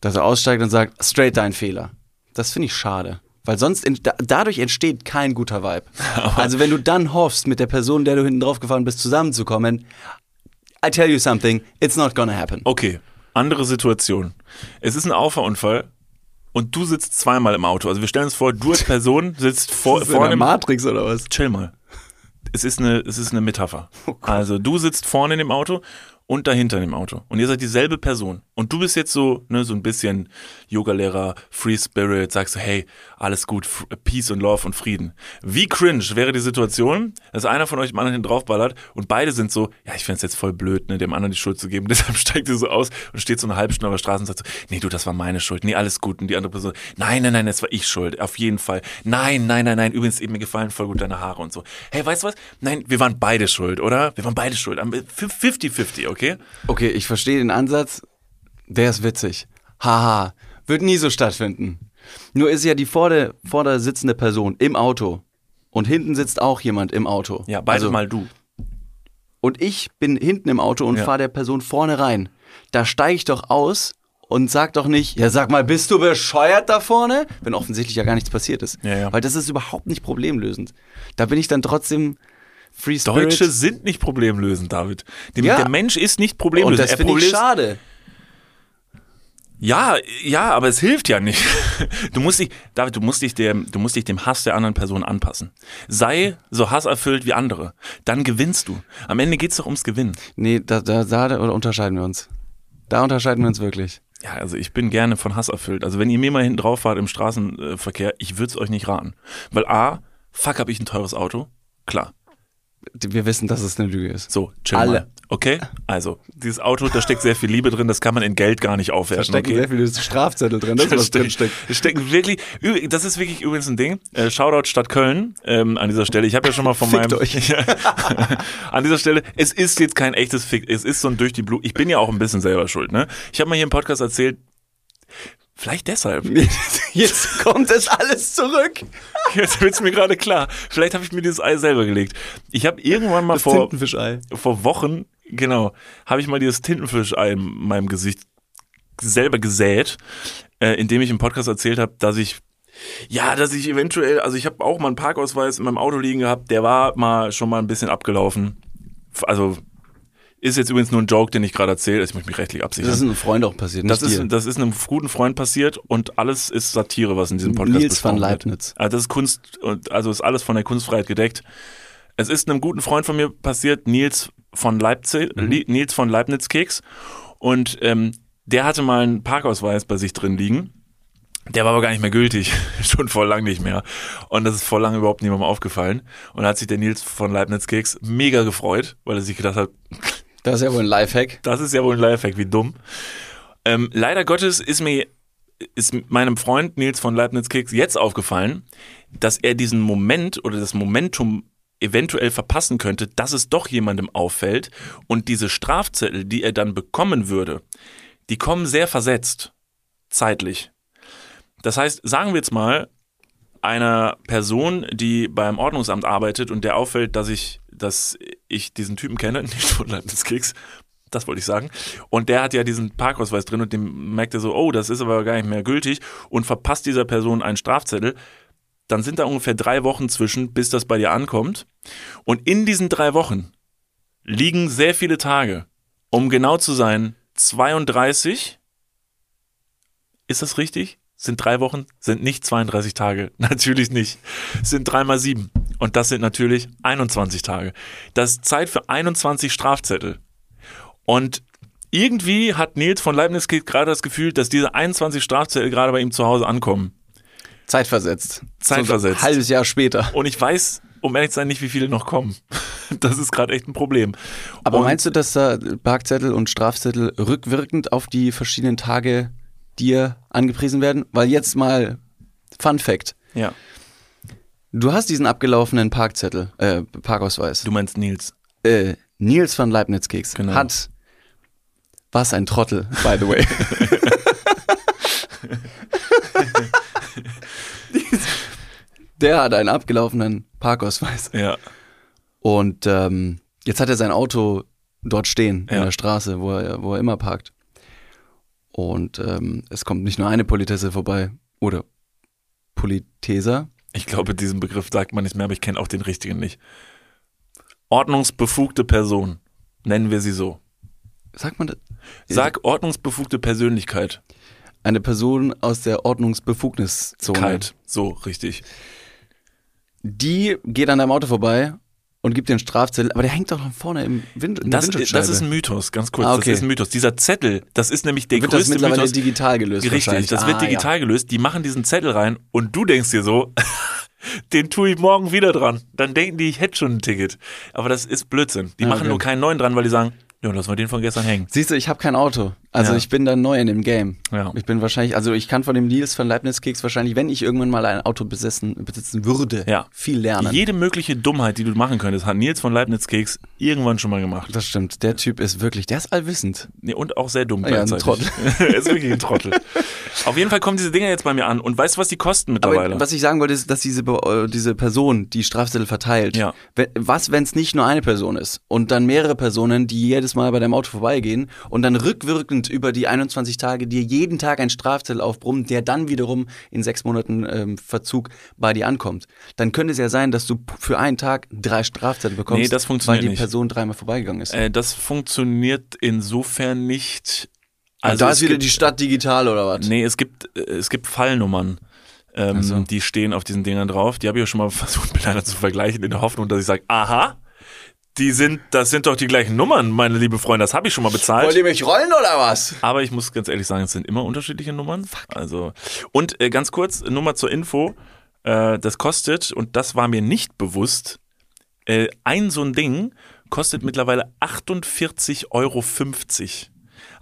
Dass er aussteigt und sagt, straight dein Fehler. Das finde ich schade. Weil sonst ent- da, dadurch entsteht kein guter Vibe. *laughs* Also wenn du dann hoffst, mit der Person, der du hinten drauf gefahren bist, zusammenzukommen, I tell you something, it's not gonna happen. Okay, andere Situation. Es ist ein Auffahrunfall und du sitzt zweimal im Auto. Also wir stellen uns vor, du als Person sitzt *laughs* vor, Ist das in im Matrix oder was? Chill mal. Es ist eine, es ist eine Metapher. Oh also du sitzt vorne in dem Auto und dahinter in dem Auto. Und ihr seid dieselbe Person. Und du bist jetzt so, ne, so ein bisschen Yogalehrer, Free Spirit, sagst du, hey, alles gut, Peace und Love und Frieden. Wie cringe wäre die Situation, dass einer von euch dem anderen draufballert und beide sind so, ja, ich find's jetzt voll blöd, ne, dem anderen die Schuld zu geben. *laughs* Deshalb steigt ihr so aus und steht so eine halbe Stunde auf der Straße und sagt so, nee, du, das war meine Schuld. Nee, alles gut. Und die andere Person, nein, nein, nein, das war ich schuld. Auf jeden Fall. Nein, nein, nein, nein. Übrigens, eben mir gefallen voll gut deine Haare und so. Hey, weißt du was? Nein, wir waren beide schuld, oder? Wir waren beide schuld. Am- 50-50, okay? Okay, ich verstehe den Ansatz. Der ist witzig. Haha, wird nie so stattfinden. Nur ist ja die vorder, vorder sitzende Person im Auto und hinten sitzt auch jemand im Auto. Ja, beide Also, mal du. Und ich bin hinten im Auto und Ja. fahre der Person vorne rein. Da steige ich doch aus und sag doch nicht, ja sag mal, bist du bescheuert da vorne? Wenn offensichtlich ja gar nichts passiert ist. Ja, ja. Weil das ist überhaupt nicht problemlösend. Da bin ich dann trotzdem Free Spirit. Deutsche sind nicht problemlösend, David. Dem, Ja. Der Mensch ist nicht und problemlösend. das Er finde ich schade. Ja, ja, aber es hilft ja nicht. *laughs* Du musst dich, David, du musst dich dem, du musst dich dem Hass der anderen Person anpassen. Sei so hasserfüllt wie andere. Dann gewinnst du. Am Ende geht's doch ums Gewinnen. Nee, da, da, da unterscheiden wir uns. Da unterscheiden wir uns wirklich. Ja, also ich bin gerne von Hass erfüllt. Also wenn ihr mir mal hinten drauf fahrt im Straßenverkehr, ich würde es euch nicht raten. Weil A, fuck, hab ich ein teures Auto? Klar. Wir wissen, dass es eine Lüge ist. So, chill Alle. mal. Okay? Also, dieses Auto, da steckt sehr viel Liebe drin, das kann man in Geld gar nicht Da aufwerten. stecken okay? sehr viele Strafzettel drin, das ist was drin *laughs* steckt. Stecken wirklich, das ist wirklich übrigens ein Ding. Äh, Shoutout Stadt Köln ähm, an dieser Stelle. Ich habe ja schon mal von Fickt meinem. euch. *laughs* An dieser Stelle, es ist jetzt kein echtes Fick, es ist so ein durch die Blut. Ich bin ja auch ein bisschen selber schuld, ne? Ich habe mal hier im Podcast erzählt, vielleicht deshalb. *laughs* Jetzt kommt es alles zurück. *laughs* Jetzt wird's mir gerade klar. Vielleicht habe ich mir dieses Ei selber gelegt. Ich habe irgendwann mal Das vor, Tintenfischei. vor Wochen, genau, habe ich mal dieses Tintenfischei in meinem Gesicht selber gesät, äh, indem ich im Podcast erzählt habe, dass ich ja, dass ich eventuell, also ich habe auch mal einen Parkausweis in meinem Auto liegen gehabt, der war mal schon mal ein bisschen abgelaufen. Also ist jetzt übrigens nur ein Joke, den ich gerade erzähle, ich möchte mich rechtlich absichern. Das ist einem Freund auch passiert, Das ist, das ist einem guten Freund passiert und alles ist Satire, was in diesem Podcast Nils van besprochen wird. Leibniz. Also das ist Kunst also ist alles von der Kunstfreiheit gedeckt. Es ist einem guten Freund von mir passiert, Nils von Leipzig, Mhm. Nils von Leibniz Keks und ähm, der hatte mal einen Parkausweis bei sich drin liegen. Der war aber gar nicht mehr gültig, *laughs* schon vor lang nicht mehr. Und das ist vor lang überhaupt niemandem aufgefallen. Und da hat sich der Nils von Leibniz Keks mega gefreut, weil er sich gedacht hat, Das ist ja wohl ein Lifehack. das ist ja wohl ein Lifehack, wie dumm. Ähm, leider Gottes ist mir ist meinem Freund Nils von Leibniz Keks jetzt aufgefallen, dass er diesen Moment oder das Momentum eventuell verpassen könnte, dass es doch jemandem auffällt und diese Strafzettel, die er dann bekommen würde, die kommen sehr versetzt, zeitlich. Das heißt, sagen wir jetzt mal, einer Person, die beim Ordnungsamt arbeitet und der auffällt, dass ich, dass ich diesen Typen kenne, *laughs* nicht von Leibniz Keks, das wollte ich sagen. Und der hat ja diesen Parkausweis drin und dem merkt er so, oh, das ist aber gar nicht mehr gültig und verpasst dieser Person einen Strafzettel. Dann sind da ungefähr drei Wochen zwischen, bis das bei dir ankommt. Und in diesen drei Wochen liegen sehr viele Tage. Um genau zu sein, 32. Ist das richtig? Sind drei Wochen? Sind nicht 32 Tage. *laughs* Natürlich nicht. Sind drei mal sieben. Und das sind natürlich 21 Tage. Das ist Zeit für 21 Strafzettel. Und irgendwie hat Nils von Leibniz gerade das Gefühl, dass diese 21 Strafzettel gerade bei ihm zu Hause ankommen. Zeitversetzt. Zeitversetzt. So ein halbes Jahr später. Und ich weiß, um ehrlich zu sein, nicht, wie viele noch kommen. *laughs* Das ist gerade echt ein Problem. Aber Und- meinst du, dass da Parkzettel und Strafzettel rückwirkend auf die verschiedenen Tage dir angepriesen werden? Weil jetzt mal Fun Fact. Ja. Du hast diesen abgelaufenen Parkzettel, äh, Parkausweis. Du meinst Nils. Äh, Nils van Leibniz-Keks Genau. hat, was ein Trottel, by the way. *laughs* Der hat einen abgelaufenen Parkausweis. Ja. Und ähm, jetzt hat er sein Auto dort stehen in Ja. der Straße, wo er, wo er immer parkt. Und ähm, es kommt nicht nur eine Politesse vorbei oder Politeser. Ich glaube, diesen Begriff sagt man nicht mehr, aber ich kenne auch den richtigen nicht. Ordnungsbefugte Person. Nennen wir sie so. Sagt man das? Sag ordnungsbefugte Persönlichkeit. Eine Person aus der Ordnungsbefugniszone. Kalt. So, richtig. Die geht an deinem Auto vorbei und gibt dir einen Strafzettel, aber der hängt doch vorne im Wind, Das, das ist ein Mythos, ganz kurz. Ah, okay. Das ist ein Mythos. Dieser Zettel, das ist nämlich der wird das größte mittlerweile Mythos. digital gelöst Richtig, das wird Ah, digital gelöst. Die machen diesen Zettel rein und du denkst dir so, *laughs* den tue ich morgen wieder dran. Dann denken die, ich hätte schon ein Ticket. Aber das ist Blödsinn. Die Ah, machen okay. nur keinen neuen dran, weil die sagen, ja, lass mal den von gestern hängen. Siehst du, ich habe kein Auto. Also Ja. ich bin da neu in dem Game. Ja. Ich bin wahrscheinlich, also ich kann von dem Nils von Leibniz-Keks wahrscheinlich, wenn ich irgendwann mal ein Auto besessen, besitzen würde, Ja. viel lernen. Jede mögliche Dummheit, die du machen könntest, hat Nils von Leibniz Keks irgendwann schon mal gemacht. das stimmt. Der Typ ist wirklich, der ist allwissend. Nee, und auch sehr dumm Ja, ein gleichzeitig. *laughs* er ist wirklich ein Trottel. Auf jeden Fall kommen diese Dinger jetzt bei mir an. Und weißt du, was die kosten mittlerweile? Aber was ich sagen wollte, ist, dass diese, äh, diese Person, die Strafzettel verteilt, Ja. was, wenn es nicht nur eine Person ist und dann mehrere Personen, die jedes Mal bei deinem Auto vorbeigehen und dann rückwirkend über die 21 Tage dir jeden Tag ein Strafzettel aufbrummen, der dann wiederum in sechs Monaten ähm, Verzug bei dir ankommt, dann könnte es ja sein, dass du für einen Tag drei Strafzettel bekommst, Nee, das funktioniert weil die nicht. Person dreimal vorbeigegangen ist. äh, das funktioniert insofern nicht. und da ist wieder gibt- die Stadt digital oder was? Nee, es gibt, äh, es gibt Fallnummern. Ähm, Ach so. Die stehen auf diesen Dingern drauf. Die habe ich ja schon mal *laughs* versucht, miteinander zu vergleichen, in der Hoffnung, dass ich sage, aha, die sind, das sind doch die gleichen Nummern, meine liebe Freunde, das habe ich schon mal bezahlt. Wollt ihr mich rollen oder was? Aber ich muss ganz ehrlich sagen, es sind immer unterschiedliche Nummern. Also und äh, ganz kurz Nummer zur Info: äh, Das kostet und das war mir nicht bewusst. Äh, ein so ein Ding kostet mittlerweile 48,50 Euro.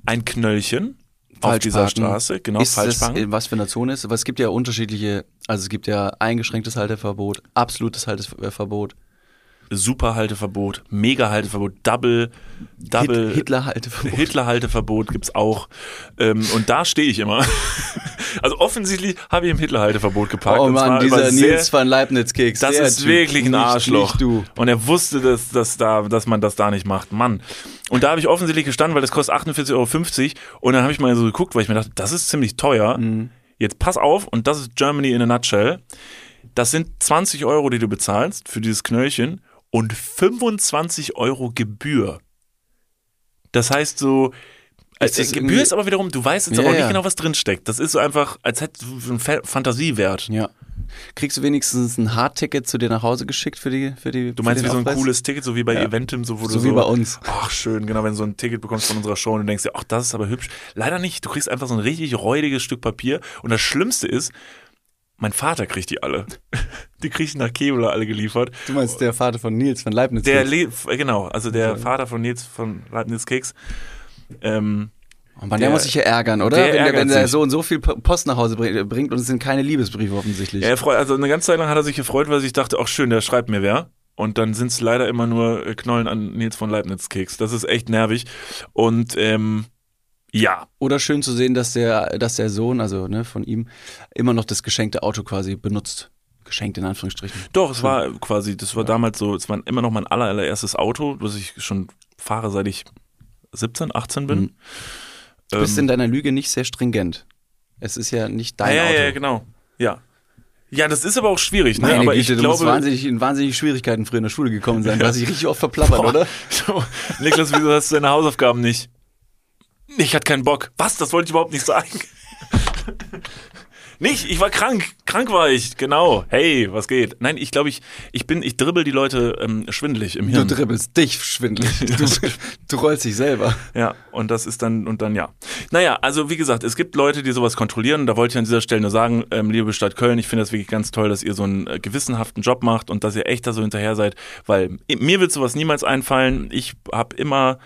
Ein Knöllchen auf dieser. Straße, genau ist das, Falschparken. in was für eine Zone ist? Aber es gibt ja unterschiedliche, also es gibt ja eingeschränktes Halteverbot, absolutes Halteverbot, Superhalteverbot, Mega-Halteverbot, Double, Double. Hit Hitler-Halteverbot. Hitler-Halteverbot gibt's auch. Ähm, und da stehe ich immer. *laughs* Also offensichtlich habe ich im Hitler-Halteverbot geparkt. Oh Mann, dieser sehr- Nils van Leibniz-Keks. Das ist Typ. wirklich ein Arschloch. Und er wusste, dass, dass, da, dass man das da nicht macht. Mann. Und da habe ich offensichtlich gestanden, weil das kostet 48,50 Euro. Und dann habe ich mal so geguckt, weil ich mir dachte, das ist ziemlich teuer. Mhm. Jetzt pass auf, und das ist Germany in a nutshell. Das sind 20 Euro, die du bezahlst für dieses Knöllchen und 25 Euro Gebühr. Das heißt so, Ist das Gebühr ist aber wiederum, du weißt jetzt Ja, aber auch ja. nicht genau, was drinsteckt. Das ist so einfach, als hätte du einen Fa- Fantasiewert. Ja. Kriegst du wenigstens ein Hardticket zu dir nach Hause geschickt für die für die Du meinst wie den so ein Aufpreis? cooles Ticket, so wie bei Ja. Eventim, so wo du So so. wie bei uns. Ach, schön, genau, wenn du so ein Ticket bekommst von unserer Show und du denkst dir, ach, das ist aber hübsch. Leider nicht. Du kriegst einfach so ein richtig räudiges Stück Papier. Und das Schlimmste ist, mein Vater kriegt die alle. *laughs* Die krieg ich nach Kevlar alle geliefert. Du meinst der Vater von Nils von Leibniz. Der, Le äh, genau, also der Vater von Nils von Leibniz Keks. Ähm, Oh Mann, der, der- muss sich ja ärgern, oder? der wenn der, wenn der. Sohn so viel Po- Post nach Hause bring- bringt und es sind keine Liebesbriefe offensichtlich. Ja, er freut, also eine ganze Zeit lang hat er sich gefreut, weil ich dachte, ach schön, der schreibt mir wer. Und dann sind es leider immer nur äh, Knollen an Nils von Leibniz Keks. Das ist echt nervig. Und ähm, ja, Oder schön zu sehen, dass der, dass der Sohn, also ne, von ihm, immer noch das geschenkte Auto quasi benutzt. Geschenkt in Anführungsstrichen. doch, es war quasi, das war damals so, es war immer noch mein aller, allererstes Auto, was ich schon fahre, seit ich 17, 18 bin. Mhm. Du bist in Ähm, deiner Lüge nicht sehr stringent. Es ist ja nicht dein ja, Auto. ja, ja, genau. Ja. Ja, das ist aber auch schwierig, ne? Meine aber Güte, ich du musst glaube, wahnsinnig, in wahnsinnig Schwierigkeiten früher in der Schule gekommen sein. Du hast dich richtig oft verplappert, Boah. oder? *laughs* So, Niklas, wieso hast du deine Hausaufgaben nicht? *laughs* Ich hatte keinen Bock. Was? Das wollte ich überhaupt nicht sagen. *laughs* Nicht, ich war krank. Krank war ich, genau. Hey, was geht? Nein, ich glaube, ich, ich bin, ich dribbel die Leute ähm, schwindelig im Du Hirn. dribbelst dich schwindelig. *laughs* Du, du rollst dich selber. Ja, und das ist dann, und dann ja. Naja, also wie gesagt, es gibt Leute, die sowas kontrollieren. Da wollte ich an dieser Stelle nur sagen, ähm, liebe Stadt Köln, ich finde das wirklich ganz toll, dass ihr so einen äh, gewissenhaften Job macht und dass ihr echt da so hinterher seid, weil mir wird sowas niemals einfallen. Ich habe immer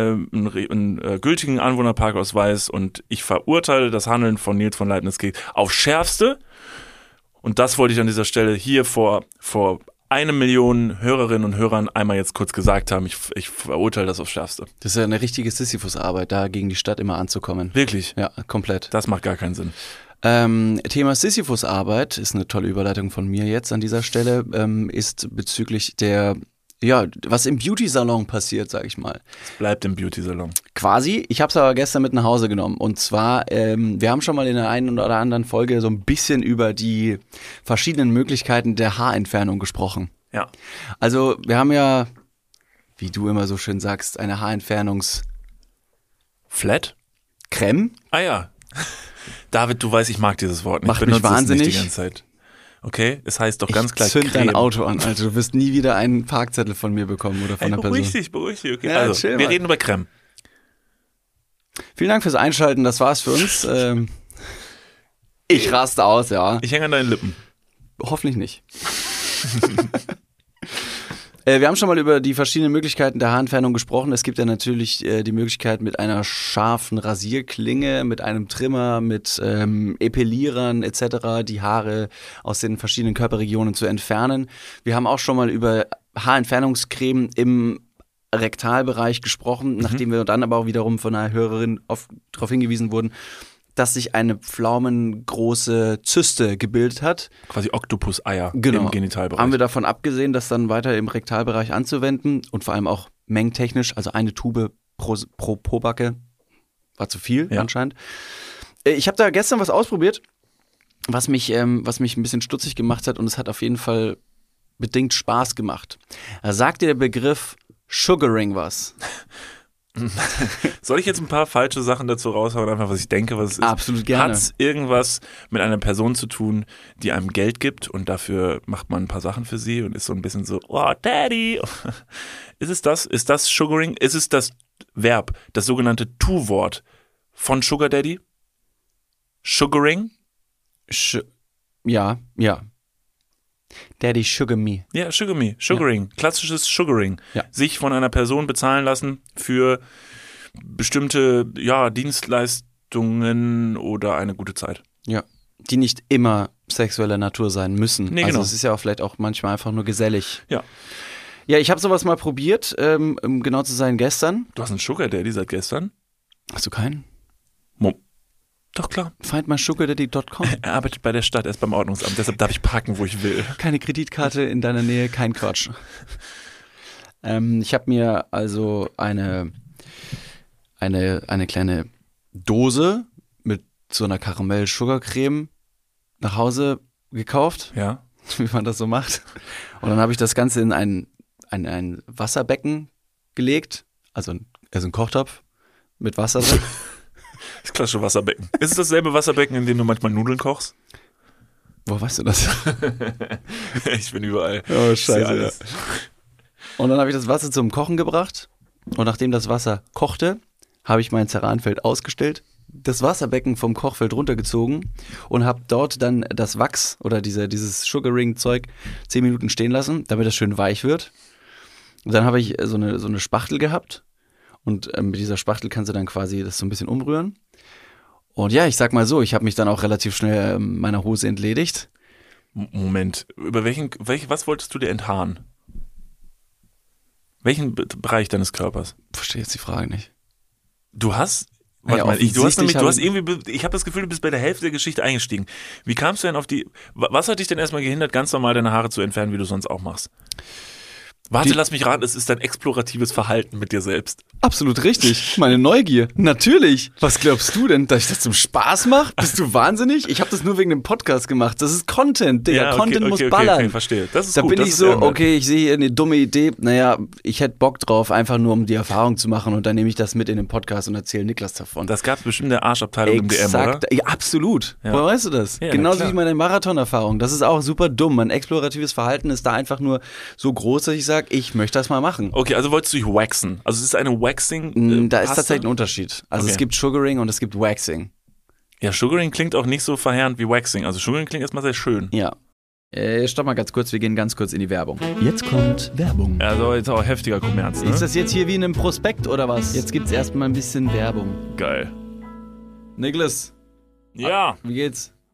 einen, re- einen äh, gültigen Anwohnerparkausweis und ich verurteile das Handeln von Nils von Leibniz auf schärfste. Und das wollte ich an dieser Stelle hier vor, vor eine Million Hörerinnen und Hörern einmal jetzt kurz gesagt haben. Ich, ich verurteile das aufs Schärfste. Das ist ja eine richtige Sisyphus-Arbeit, da gegen die Stadt immer anzukommen. Wirklich. Ja, komplett. Das macht gar keinen Sinn. Ähm, Thema Sisyphus-Arbeit ist eine tolle Überleitung von mir jetzt an dieser Stelle, ähm, ist bezüglich der, ja, was im Beauty-Salon passiert, sag ich mal. Bleibt im Beauty-Salon. Quasi, ich habe es aber gestern mit nach Hause genommen. Und zwar, ähm, wir haben schon mal in der einen oder anderen Folge so ein bisschen über die verschiedenen Möglichkeiten der Haarentfernung gesprochen. Ja. Also, wir haben ja, wie du immer so schön sagst, eine Haarentfernungscreme. Flat? Ah ja. *laughs* David, du weißt, ich mag dieses Wort nicht. Macht Ich mich benutze es wahnsinnig. Nicht die ganze Zeit. Okay, es heißt doch ganz klar ich zünd Creme. dein Auto an, Alter. Du wirst nie wieder einen Parkzettel von mir bekommen oder von einer beruhig Person. dich, beruhig dich. Okay, Ja, also, wir mal. reden über Creme. Vielen Dank fürs Einschalten, das war's für uns. *laughs* Ähm, ich raste aus, ja. Ich hänge an deinen Lippen. Hoffentlich nicht. *laughs* Äh, Wir haben schon mal über die verschiedenen Möglichkeiten der Haarentfernung gesprochen. Es gibt ja natürlich äh, die Möglichkeit mit einer scharfen Rasierklinge, mit einem Trimmer, mit ähm, Epilierern etc. die Haare aus den verschiedenen Körperregionen zu entfernen. Wir haben auch schon mal über Haarentfernungscreme im Rektalbereich gesprochen, nachdem wir dann aber auch wiederum von einer Hörerin auf, darauf hingewiesen wurden, dass sich eine pflaumengroße Zyste gebildet hat. Quasi Oktopus-Eier Genau. im Genitalbereich. Haben wir davon abgesehen, das dann weiter im Rektalbereich anzuwenden und vor allem auch mengentechnisch, also eine Tube pro, pro Pobacke war zu viel Ja. anscheinend. Äh, Ich habe da gestern was ausprobiert, was mich, ähm, was mich ein bisschen stutzig gemacht hat und es hat auf jeden Fall bedingt Spaß gemacht. Da sagt dir der Begriff Sugaring was? *laughs* *laughs* Soll ich jetzt ein paar falsche Sachen dazu raushauen, einfach was ich denke, was es ist? Absolut gerne. Hat es irgendwas mit einer Person zu tun, die einem Geld gibt und dafür macht man ein paar Sachen für sie und ist so ein bisschen so, oh, Daddy. *laughs* Ist es das? Ist das Sugaring? Ist es das Verb, das sogenannte Tu-Wort von Sugar Daddy? Sugaring? Sch ja, ja. Daddy Sugar Me. Ja, Sugar Me, Sugaring, klassisches Sugaring. Ja. Sich von einer Person bezahlen lassen für bestimmte ja, Dienstleistungen oder eine gute Zeit. Ja. Die nicht immer sexueller Natur sein müssen. Nee, also genau. es ist ja auch vielleicht auch manchmal einfach nur gesellig. Ja. Ja, ich habe sowas mal probiert, ähm, um genau zu sein, gestern. Du hast einen Sugar Daddy seit gestern? Hast du keinen? Mo Doch klar. Findmysugardaddy.com. *laughs* Er arbeitet bei der Stadt, er ist beim Ordnungsamt, deshalb darf ich parken, wo ich will. Keine Kreditkarte in deiner Nähe, kein Quatsch. ähm, ich habe mir also eine, eine, eine kleine Dose mit so einer Karamell-Sugar-Creme nach Hause gekauft. Ja. *laughs* wie man das so macht. Und dann habe ich das Ganze in ein, ein, ein Wasserbecken gelegt, also, ein- also ein Kochtopf mit Wasser drin. *laughs* Das klassische Wasserbecken. Ist es dasselbe Wasserbecken, in dem du manchmal Nudeln kochst? Woher weißt du das? *laughs* ich bin überall. Oh, alles. Und dann habe ich das Wasser zum Kochen gebracht. Und nachdem das Wasser kochte, habe ich mein Ceranfeld ausgestellt, das Wasserbecken vom Kochfeld runtergezogen und habe dort dann das Wachs oder diese, dieses Sugaring-Zeug zehn Minuten stehen lassen, damit das schön weich wird. Und dann habe ich so eine, so eine Spachtel gehabt. Und ähm, mit dieser Spachtel kannst du dann quasi das so ein bisschen umrühren. Und ja, ich sag mal so, ich habe mich dann auch relativ schnell ähm, meiner Hose entledigt. Moment, über welchen, welch, was wolltest du dir enthaaren? Welchen Be Bereich deines Körpers? Verstehe jetzt die Frage nicht. Du hast. Ja, Warte mal, ich, du hast nämlich, du hast irgendwie, ich habe das Gefühl, du bist bei der Hälfte der Geschichte eingestiegen. Wie kamst du denn auf die, wa- was hat dich denn erstmal gehindert, ganz normal deine Haare zu entfernen, wie du sonst auch machst? Warte, Die- lass mich raten, es ist dein exploratives Verhalten mit dir selbst. Absolut richtig. Meine Neugier. Natürlich. Was glaubst du denn, dass ich das zum Spaß mache? Bist du wahnsinnig? Ich habe das nur wegen dem Podcast gemacht. Das ist Content, Digga. okay, Content okay, muss okay, ballern. Okay, verstehe. Das ist da gut, bin ich so, okay, ich sehe hier eine dumme Idee. Naja, ich hätte Bock drauf, einfach nur um die Erfahrung zu machen und dann nehme ich das mit in den Podcast und erzähle Niklas davon. Das gab es bestimmt in der Arschabteilung im DM, Exakt. oder? Ja, absolut. Ja. Woher weißt du das? Ja, na Genauso wie meine Marathonerfahrung. Das ist auch super dumm. Mein exploratives Verhalten ist da einfach nur so groß, dass ich sage, ich möchte das mal machen. Okay, also wolltest du dich waxen? Also es ist eine Waxing. Äh, Da ist Paste? tatsächlich ein Unterschied. Also Okay. es gibt Sugaring und es gibt Waxing. Ja, Sugaring klingt auch nicht so verheerend wie Waxing. Also Sugaring klingt erstmal sehr schön. Ja. Äh, stopp mal ganz kurz, wir gehen ganz kurz in die Werbung. Jetzt kommt Werbung. Also jetzt auch heftiger Kommerz, ne? Ist das jetzt hier wie in einem Prospekt oder was? Jetzt gibt's erstmal ein bisschen Werbung. Geil. Niklas, Ja, wie geht's?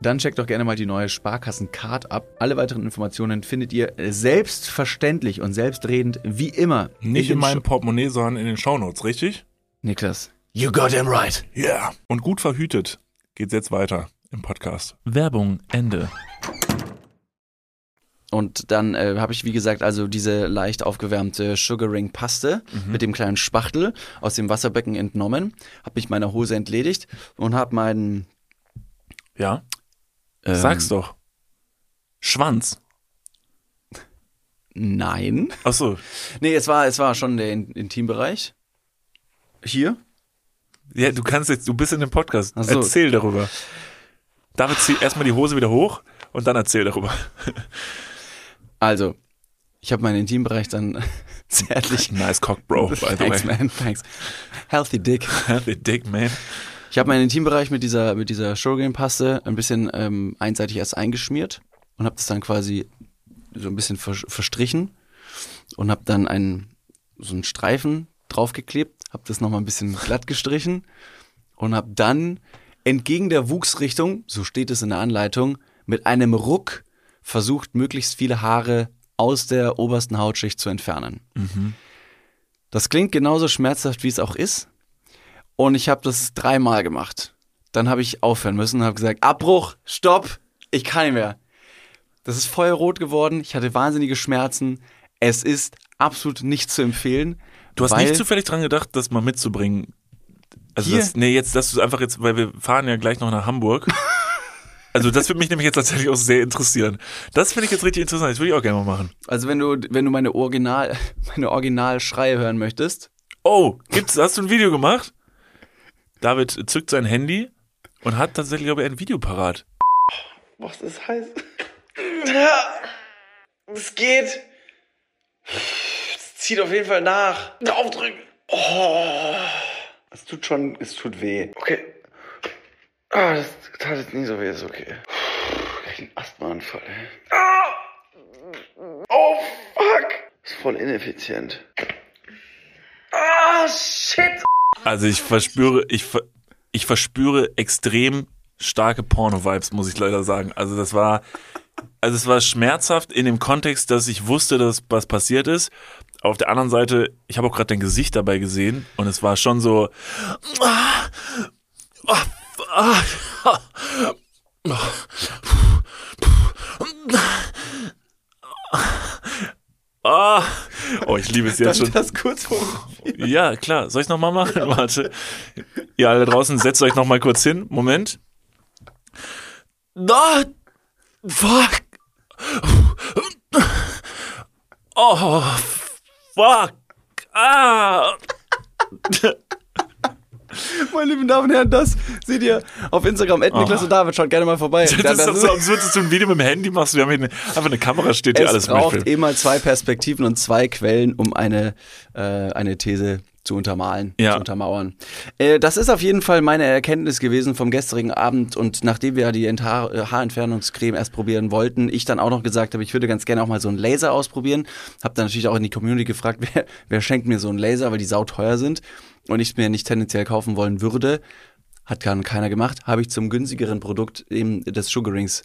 dann checkt doch gerne mal die neue Sparkassen-Card ab. Alle weiteren Informationen findet ihr selbstverständlich und selbstredend wie immer. Nicht in, den meinem Portemonnaie, sondern in den Shownotes, richtig? Niklas. You got him right. Ja. Yeah. Und gut verhütet geht's jetzt weiter im Podcast. Werbung, Ende. Und dann äh, habe ich, wie gesagt, also diese leicht aufgewärmte Sugaring-Paste mit dem kleinen Spachtel aus dem Wasserbecken entnommen, habe mich meiner Hose entledigt und habe meinen. Ja? Ähm, Sag's doch. Schwanz. Nein. Ach so. Nee, es war, es war schon der In Intimbereich. Hier. Ja, du kannst jetzt, du bist in dem Podcast. So. Erzähl darüber. David, zieh erstmal die Hose wieder hoch und dann erzähl darüber. *laughs* Also, ich habe meinen Intimbereich dann *laughs* zärtlich. Nice cock, bro, by the Thanks, way. man. Thanks. Healthy Dick. The dick, man. Ich habe meinen Intimbereich mit dieser, mit dieser Sugarcane-Paste ein bisschen ähm, einseitig erst eingeschmiert und habe das dann quasi so ein bisschen vers verstrichen und habe dann einen, so einen Streifen draufgeklebt, habe das nochmal ein bisschen glatt gestrichen und habe dann entgegen der Wuchsrichtung, so steht es in der Anleitung, mit einem Ruck versucht, möglichst viele Haare aus der obersten Hautschicht zu entfernen. Das klingt genauso schmerzhaft, wie es auch ist. Und ich habe das dreimal gemacht. dann habe ich aufhören müssen und habe gesagt, Abbruch, Stopp, ich kann nicht mehr. Das ist feuerrot geworden, ich hatte wahnsinnige Schmerzen. Es ist absolut nicht zu empfehlen. Du hast nicht zufällig dran gedacht, das mal mitzubringen. Also das, nee, jetzt, dass du einfach jetzt, weil wir fahren ja gleich noch nach Hamburg. *laughs* Also das würde mich nämlich jetzt tatsächlich auch sehr interessieren. Das finde ich jetzt richtig interessant. Das würde ich auch gerne mal machen. Also wenn du, wenn du meine Original, *laughs* meine Originalschreie hören möchtest, Oh, gibt's, hast du ein Video gemacht? David zückt sein Handy und hat tatsächlich, glaube ich, ein Video parat. Boah, das ist heiß. Ja, es geht. Es zieht auf jeden Fall nach. Aufdrücken. Oh, es tut schon, es tut weh. Okay. Ah, das tat jetzt nicht so weh, ist okay. Ich einen Asthmaanfall. ey. Ah! Oh, fuck. Ist voll ineffizient. Ah, shit. Also ich verspüre, ich, ich verspüre extrem starke Porno-Vibes, muss ich leider sagen. Also das war, also es war schmerzhaft in dem Kontext, dass ich wusste, dass was passiert ist. Auf der anderen Seite, ich habe auch gerade dein Gesicht dabei gesehen und es war schon so. Ah, oh, ich liebe es jetzt schon. das kurz. Ja, klar. Soll ich nochmal machen? *laughs* Warte. Ihr alle draußen, setzt euch nochmal kurz hin. Moment. Da! Fuck! Oh, fuck! Ah! *laughs* *laughs* Meine lieben Damen und Herren, das seht ihr auf Instagram. Ed Niklas und David, schaut gerne mal vorbei. Oh. Das ist doch so absurd, dass du ein Video mit dem Handy machst. Wir haben hier eine, einfach eine Kamera, steht hier es alles braucht mitfilmt. immer zwei Perspektiven und zwei Quellen, um eine, äh, eine These zu untermalen, Ja. zu untermauern. Äh, das ist auf jeden Fall meine Erkenntnis gewesen vom gestrigen Abend und nachdem wir die Enthaar äh, Haarentfernungscreme erst probieren wollten, ich dann auch noch gesagt habe, ich würde ganz gerne auch mal so einen Laser ausprobieren. Hab dann natürlich auch in die Community gefragt, *laughs* wer, wer schenkt mir so einen Laser, weil die sauteuer sind und ich es mir nicht tendenziell kaufen wollen würde. Hat gar keiner gemacht. Habe ich zum günstigeren Produkt eben des Sugarings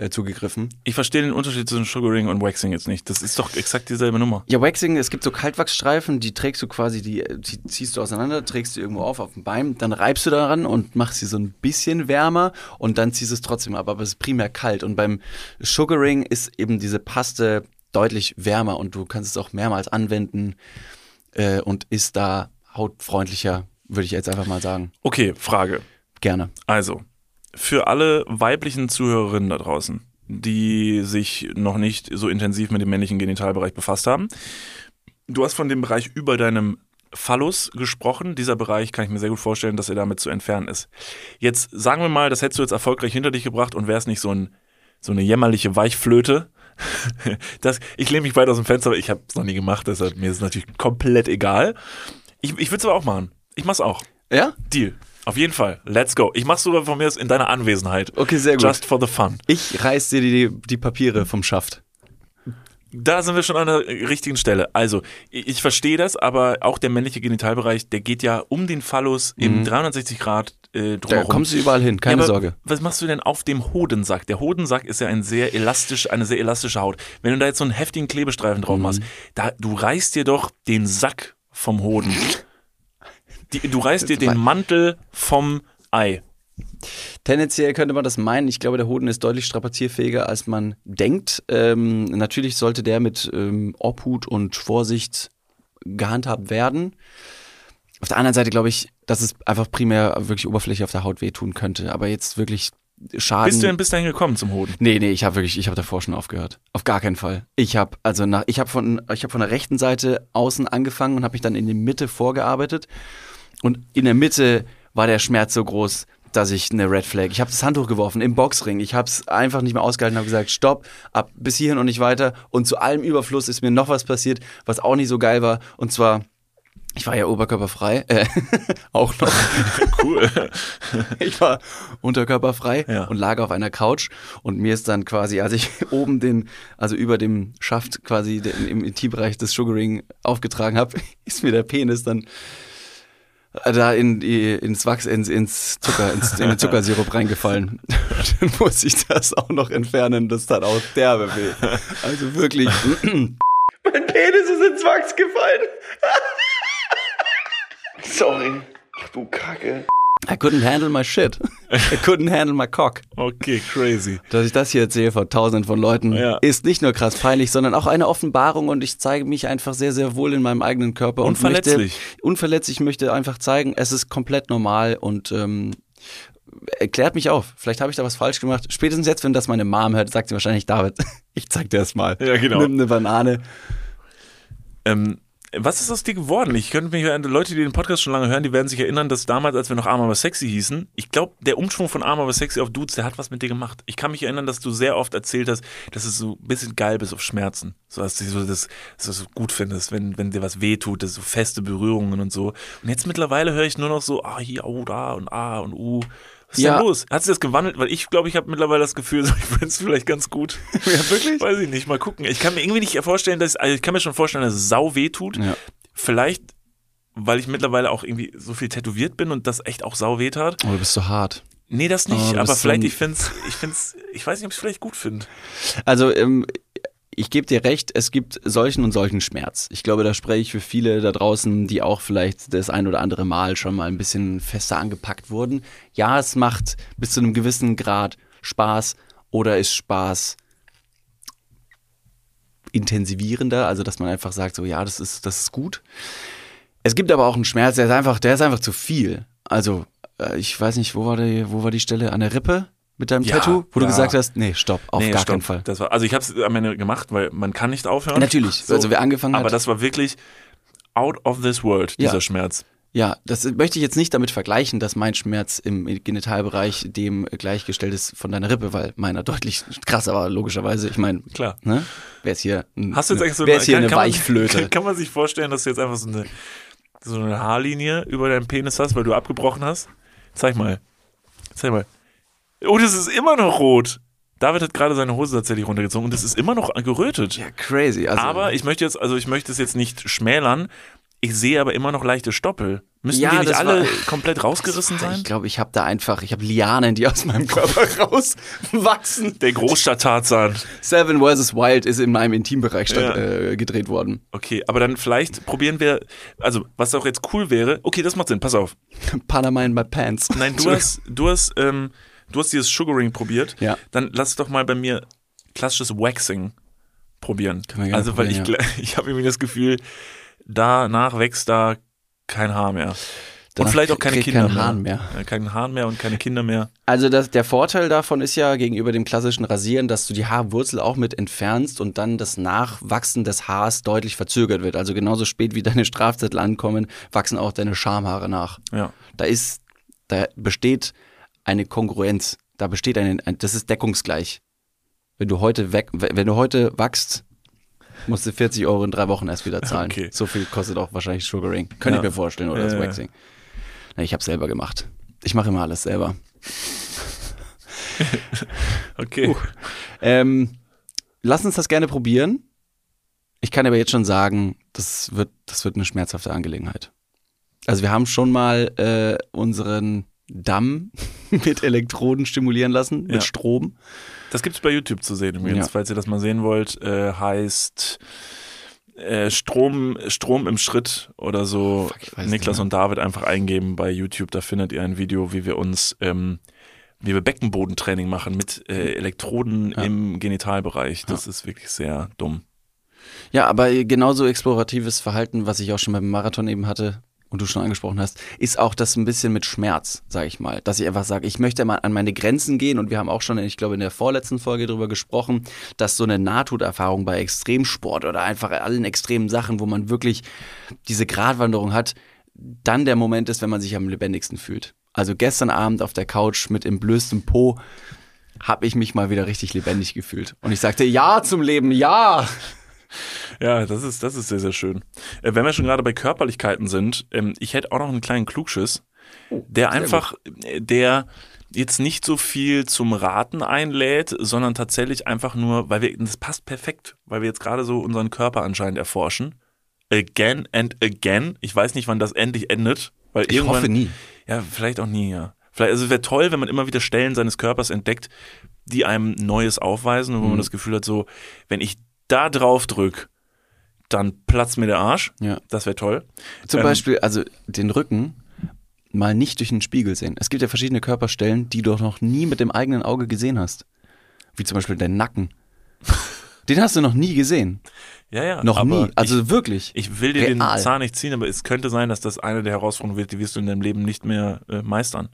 äh, zugegriffen. Ich verstehe den Unterschied zwischen Sugaring und Waxing jetzt nicht. Das ist doch exakt dieselbe Nummer. Ja, Waxing, es gibt so Kaltwachsstreifen, die trägst du quasi, die, die ziehst du auseinander, trägst du irgendwo auf auf dem Bein, dann reibst du daran und machst sie so ein bisschen wärmer und dann ziehst du es trotzdem ab, aber es ist primär kalt. Und beim Sugaring ist eben diese Paste deutlich wärmer und du kannst es auch mehrmals anwenden äh, und ist da hautfreundlicher, würde ich jetzt einfach mal sagen. Okay, Frage. Gerne. Also, für alle weiblichen Zuhörerinnen da draußen, die sich noch nicht so intensiv mit dem männlichen Genitalbereich befasst haben, du hast von dem Bereich über deinem Phallus gesprochen. Dieser Bereich kann ich mir sehr gut vorstellen, dass er damit zu entfernen ist. Jetzt sagen wir mal, das hättest du jetzt erfolgreich hinter dich gebracht und wärst nicht so, ein, so eine jämmerliche Weichflöte. *laughs* Das, ich lehne mich weit aus dem Fenster, aber ich habe es noch nie gemacht, deshalb mir ist es natürlich komplett egal. Ich, ich würde es aber auch machen. Ich mach's auch. Ja? Deal. Auf jeden Fall. Let's go. Ich mach's sogar von mir aus in deiner Anwesenheit. Okay, sehr gut. Just for the fun. Ich reiß dir die, die Papiere vom Schaft. Da sind wir schon an der richtigen Stelle. Also, ich, ich verstehe das, aber auch der männliche Genitalbereich, der geht ja um den Phallus im 360 Grad äh, Da drumherum. kommst du überall hin, keine ja, Sorge. Was machst du denn auf dem Hodensack? Der Hodensack ist ja ein sehr elastisch, eine sehr elastische Haut. Wenn du da jetzt so einen heftigen Klebestreifen drauf machst, da, du reißt dir doch den Sack vom Hoden. Die, du reißt dir den Mantel vom Ei. Tendenziell könnte man das meinen. Ich glaube, der Hoden ist deutlich strapazierfähiger, als man denkt. Ähm, natürlich sollte der mit ähm, Obhut und Vorsicht gehandhabt werden. Auf der anderen Seite glaube ich, dass es einfach primär wirklich Oberfläche auf der Haut wehtun könnte. Aber jetzt wirklich Schaden. Bist du denn bis dahin gekommen zum Hoden? Nee, nee, ich habe wirklich, ich habe davor schon aufgehört. Auf gar keinen Fall. Ich habe also nach, ich habe von, ich habe von der rechten Seite außen angefangen und habe mich dann in die Mitte vorgearbeitet. Und in der Mitte war der Schmerz so groß, dass ich eine Red Flag. Ich habe das Handtuch geworfen im Boxring. Ich habe es einfach nicht mehr ausgehalten, habe gesagt, stopp, ab bis hierhin und nicht weiter. Und zu allem Überfluss ist mir noch was passiert, was auch nicht so geil war. Und zwar ich war ja oberkörperfrei, äh, *laughs* auch noch. *laughs* Cool. *laughs* Ich war unterkörperfrei Ja. und lag auf einer Couch und mir ist dann quasi, als ich oben den, also über dem Schaft quasi den, im Intimbereich des Sugaring aufgetragen habe, ist mir der Penis dann äh, da in die, ins Wachs, ins, ins Zucker, ins, in den Zuckersirup reingefallen. Dann muss ich das auch noch entfernen, das tat auch derbe weh. Also wirklich, Mein Penis ist ins Wachs gefallen. Sorry. Ach du Kacke. I couldn't handle my shit. I couldn't handle my cock. Okay, crazy. Dass ich das hier erzähle vor tausenden von Leuten, Ja. ist nicht nur krass peinlich, sondern auch eine Offenbarung und ich zeige mich einfach sehr, sehr wohl in meinem eigenen Körper. Unverletzlich. Und möchte, unverletzlich möchte einfach zeigen, es ist komplett normal und ähm, erklärt mich auf. Vielleicht habe ich da was falsch gemacht. Spätestens jetzt, wenn das meine Mom hört, sagt sie wahrscheinlich, David, *laughs* ich zeig dir das mal. Ja, genau. Nimm eine Banane. Ähm, was ist aus dir geworden? Ich könnte mich an Leute, die den Podcast schon lange hören, die werden sich erinnern, dass damals, als wir noch Arm aber sexy hießen, ich glaube, der Umschwung von Arm aber sexy auf Dudes, der hat was mit dir gemacht. Ich kann mich erinnern, dass du sehr oft erzählt hast, dass du so ein bisschen geil bist auf Schmerzen. So, dass du das, dass du so gut findest, wenn, wenn dir was wehtut, das so feste Berührungen und so. Und jetzt mittlerweile höre ich nur noch so, ah, hier, oh, da und ah und uh. Was ist Ja. denn los? Hat sich das gewandelt? Weil ich glaube, ich habe mittlerweile das Gefühl, *laughs* so, ich finde es vielleicht ganz gut. Ja, wirklich? Weiß ich nicht, mal gucken. Ich kann mir irgendwie nicht vorstellen, dass, also ich kann mir schon vorstellen, dass es sau weh tut. Ja. Vielleicht, weil ich mittlerweile auch irgendwie so viel tätowiert bin und das echt auch sau weh tat. Oh, du bist so hart. Nee, das Oh, nicht, du aber vielleicht, ich find's, ich find's, ich weiß nicht, ob ich es vielleicht gut finde. Also, ähm, ich gebe dir recht, es gibt solchen und solchen Schmerz. Ich glaube, da spreche ich für viele da draußen, die auch vielleicht das ein oder andere Mal schon mal ein bisschen fester angepackt wurden. Ja, es macht bis zu einem gewissen Grad Spaß oder ist Spaß intensivierender, also dass man einfach sagt, so ja, das ist, das ist gut. Es gibt aber auch einen Schmerz, der ist einfach, der ist einfach zu viel. Also, äh, ich weiß nicht, wo war die, wo war die Stelle? An der Rippe? Mit deinem Ja, Tattoo? Wo du ja. gesagt hast, nee, stopp, auf nee, gar stopp. keinen Fall. Das war, also ich habe es am Ende gemacht, weil man kann nicht aufhören. Natürlich, also wer angefangen Aber hat. das war wirklich out of this world, dieser Ja. Schmerz. Ja, das möchte ich jetzt nicht damit vergleichen, dass mein Schmerz im Genitalbereich dem gleichgestellt ist von deiner Rippe, weil meiner deutlich krasser war, logischerweise. Ich meine, Klar. ne? Wer ist hier, ein, Hast du jetzt eigentlich so ist hier kann, eine kann man- Weichflöte? *laughs* Kann man sich vorstellen, dass du jetzt einfach so eine, so eine Haarlinie über deinen Penis hast, weil du abgebrochen hast? Zeig mal. Zeig mal. Oh, das ist immer noch rot. David hat gerade seine Hose tatsächlich runtergezogen und das ist immer noch gerötet. ja, crazy. Also, aber ich möchte jetzt, also ich möchte es jetzt nicht schmälern. Ich sehe aber immer noch leichte Stoppel. Müssen Ja, die nicht alle war- komplett rausgerissen ich sein? glaube, ich habe da einfach, ich habe Lianen, die aus meinem Körper *laughs* rauswachsen. Der Großstadt-Tarzan. Seven vs. Wild ist in meinem Intimbereich Ja. äh, gedreht worden. Okay, aber dann vielleicht probieren wir, also was auch jetzt cool wäre, okay, das macht Sinn, pass auf. *laughs* Panama in my pants. Nein, du *laughs* hast, du hast, ähm, du hast dieses Sugaring probiert. Ja. Dann lass doch mal bei mir klassisches Waxing probieren. Also, weil ich, probieren, gl- *laughs* ich habe irgendwie das Gefühl, danach wächst da kein Haar mehr. und Danach vielleicht auch keine Kinder kein mehr. Hahn mehr. Ja, kein Hahn mehr und keine Kinder mehr. Also das, der Vorteil davon ist ja gegenüber dem klassischen Rasieren, dass du die Haarwurzel auch mit entfernst und dann das Nachwachsen des Haars deutlich verzögert wird. Also genauso spät wie *laughs* deine Strafzettel ankommen, wachsen auch deine Schamhaare nach. Ja. Da ist, da besteht eine Kongruenz. Da besteht ein, ein das ist deckungsgleich. Wenn du heute weg, wenn du heute wachst, musst du 40 Euro in drei Wochen erst wieder zahlen. Okay. So viel kostet auch wahrscheinlich Sugaring. Könnte Ja. ich mir vorstellen, oder das Ja. Waxing. Na, ich habe selber gemacht. Ich mache immer alles selber. *laughs* Okay. Ähm, lass uns das gerne probieren. Ich kann aber jetzt schon sagen, das wird, das wird eine schmerzhafte Angelegenheit. Also wir haben schon mal äh, unseren Damm *laughs* mit Elektroden stimulieren lassen, mit Ja. Strom. Das gibt's bei YouTube zu sehen übrigens, Ja. falls ihr das mal sehen wollt. Äh, heißt äh, Strom, Strom im Schritt oder so. Fuck, es Niklas und David einfach eingeben bei YouTube. Da findet ihr ein Video, wie wir uns, ähm, wie wir Beckenbodentraining machen mit äh, Elektroden Ja. im Genitalbereich. Das ist wirklich sehr dumm. Ja, aber genauso exploratives Verhalten, was ich auch schon beim Marathon eben hatte und du schon angesprochen hast, ist auch das ein bisschen mit Schmerz, sage ich mal. Dass ich einfach sage, ich möchte mal an meine Grenzen gehen und wir haben auch schon, ich glaube, in der vorletzten Folge darüber gesprochen, dass so eine Nahtoderfahrung bei Extremsport oder einfach allen extremen Sachen, wo man wirklich diese Gratwanderung hat, dann der Moment ist, wenn man sich am lebendigsten fühlt. Also gestern Abend auf der Couch mit entblößtem Po habe ich mich mal wieder richtig lebendig gefühlt. Und ich sagte, ja zum Leben, ja. Ja, das ist, das ist sehr, sehr schön. Äh, wenn wir schon gerade bei Körperlichkeiten sind, ähm, ich hätte auch noch einen kleinen Klugschiss, der einfach, äh, der jetzt nicht so viel zum Raten einlädt, sondern tatsächlich einfach nur, weil wir, das passt perfekt, weil wir jetzt gerade so unseren Körper anscheinend erforschen. Again and again. Ich weiß nicht, wann das endlich endet, weil Ich irgendwann. hoffe nie. Ja, vielleicht auch nie, ja. Vielleicht, also es wäre toll, wenn man immer wieder Stellen seines Körpers entdeckt, die einem Neues aufweisen und wo man das Gefühl hat, so, wenn ich da drauf drück, dann platzt mir der Arsch. Ja. Das wäre toll. Zum Ähm, Beispiel, also den Rücken, mal nicht durch den Spiegel sehen. Es gibt ja verschiedene Körperstellen, die du noch nie mit dem eigenen Auge gesehen hast. Wie zum Beispiel deinen Nacken. *laughs* Den hast du noch nie gesehen. Ja, ja. Noch nie. Also ich, wirklich. ich will dir Real. den Zahn nicht ziehen, aber es könnte sein, dass das eine der Herausforderungen wird, die wirst du in deinem Leben nicht mehr äh, meistern.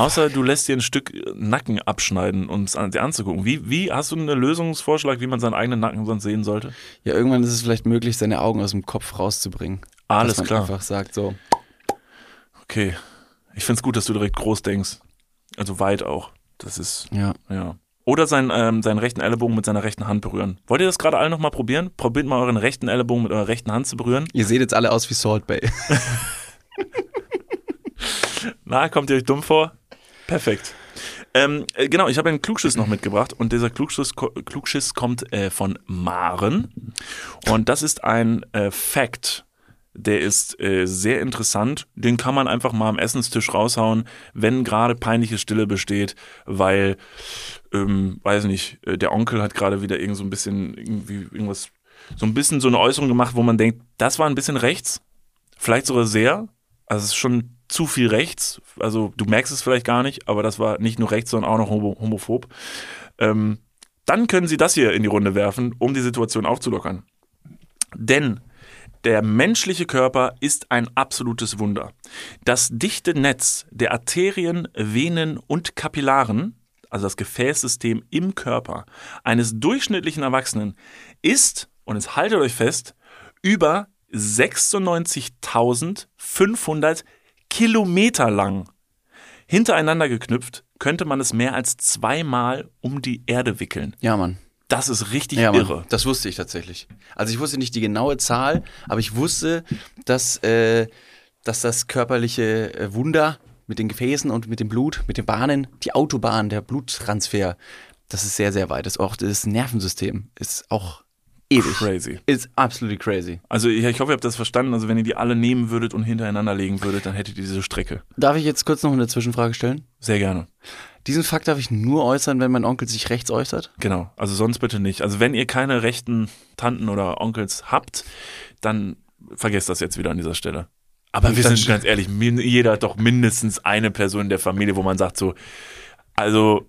Außer du lässt dir ein Stück Nacken abschneiden, um es an, dir anzugucken. Wie, wie hast du einen Lösungsvorschlag, wie man seinen eigenen Nacken sonst sehen sollte? Ja, irgendwann ist es vielleicht möglich, seine Augen aus dem Kopf rauszubringen. Alles dass man klar. einfach sagt so, Okay. Ich find's gut, dass du direkt groß denkst. Also weit auch. Das ist, ja. ja. Oder seinen, ähm, seinen rechten Ellenbogen mit seiner rechten Hand berühren. Wollt ihr das gerade alle nochmal probieren? Probiert mal euren rechten Ellenbogen mit eurer rechten Hand zu berühren. Ihr seht jetzt alle aus wie Salt Bay. *laughs* Na, kommt ihr euch dumm vor? Perfekt. Ähm, äh, genau, ich habe einen Klugschiss noch mitgebracht und dieser Klugschiss, Klugschiss kommt äh, von Maren und das ist ein äh, Fact, der ist äh, sehr interessant. Den kann man einfach mal am Essenstisch raushauen, wenn gerade peinliche Stille besteht, weil, ähm, weiß nicht, äh, der Onkel hat gerade wieder irgend so ein bisschen irgendwie irgendwas, so ein bisschen so eine Äußerung gemacht, wo man denkt, das war ein bisschen rechts, vielleicht sogar sehr. Also es ist schon zu viel rechts. Also du merkst es vielleicht gar nicht, aber das war nicht nur rechts, sondern auch noch homo homophob. Ähm, dann können Sie das hier in die Runde werfen, um die Situation aufzulockern. Denn der menschliche Körper ist ein absolutes Wunder. Das dichte Netz der Arterien, Venen und Kapillaren, also das Gefäßsystem im Körper eines durchschnittlichen Erwachsenen, ist, und jetzt haltet euch fest, über 96.500 Kilometer lang. Hintereinander geknüpft könnte man es mehr als zweimal um die Erde wickeln. Ja, Mann. Das ist richtig Ja, Mann. irre. Das wusste ich tatsächlich. Also ich wusste nicht die genaue Zahl, aber ich wusste, dass, äh, dass das körperliche äh, Wunder mit den Gefäßen und mit dem Blut, mit den Bahnen, die Autobahn, der Bluttransfer, das ist sehr, sehr weit. Das, auch das Nervensystem ist auch ewig. Crazy. Ist absolutely crazy. Also ich, ich hoffe, ihr habt das verstanden. Also wenn ihr die alle nehmen würdet und hintereinander legen würdet, dann hättet ihr diese Strecke. Darf ich jetzt kurz noch eine Zwischenfrage stellen? Sehr gerne. Diesen Fakt darf ich nur äußern, wenn mein Onkel sich rechts äußert? Genau. Also sonst bitte nicht. Also wenn ihr keine rechten Tanten oder Onkels habt, dann vergesst das jetzt wieder an dieser Stelle. Aber wir sind ganz ehrlich, jeder hat doch mindestens eine Person in der Familie, wo man sagt so, also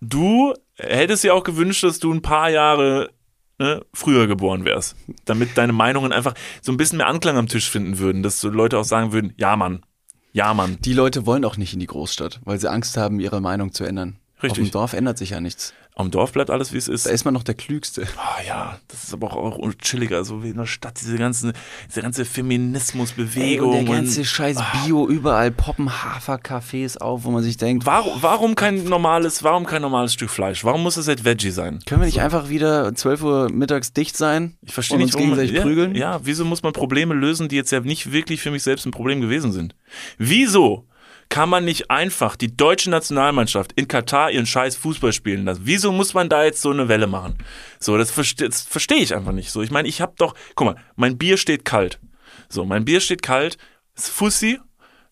du hättest ja auch gewünscht, dass du ein paar Jahre ne, früher geboren wärst, damit deine Meinungen einfach so ein bisschen mehr Anklang am Tisch finden würden, dass so Leute auch sagen würden, ja Mann, ja Mann. Die Leute wollen auch nicht in die Großstadt, weil sie Angst haben, ihre Meinung zu ändern. Richtig. Auf dem Dorf ändert sich ja nichts. Am Dorf bleibt alles, wie es ist. Da ist man noch der Klügste. Ah ja, das ist aber auch, auch chilliger, so wie in der Stadt, diese ganze, diese ganze Feminismusbewegung. Und der ganze scheiß Bio, überall poppen Hafercafés auf, wo man sich denkt, warum, warum kein normales, warum kein normales Stück Fleisch? Warum muss es jetzt Veggie sein? können wir nicht einfach wieder 12 Uhr mittags dicht sein Ich verstehe und nicht, warum man, gegenseitig ja, prügeln? Ja, wieso muss man Probleme lösen, die jetzt ja nicht wirklich für mich selbst ein Problem gewesen sind? Wieso kann man nicht einfach die deutsche Nationalmannschaft in Katar ihren scheiß Fußball spielen lassen? Wieso muss man da jetzt so eine Welle machen? So, das verstehe das versteh ich einfach nicht. So, ich meine, ich habe doch, guck mal, mein Bier steht kalt. So, mein Bier steht kalt, ist Fussi,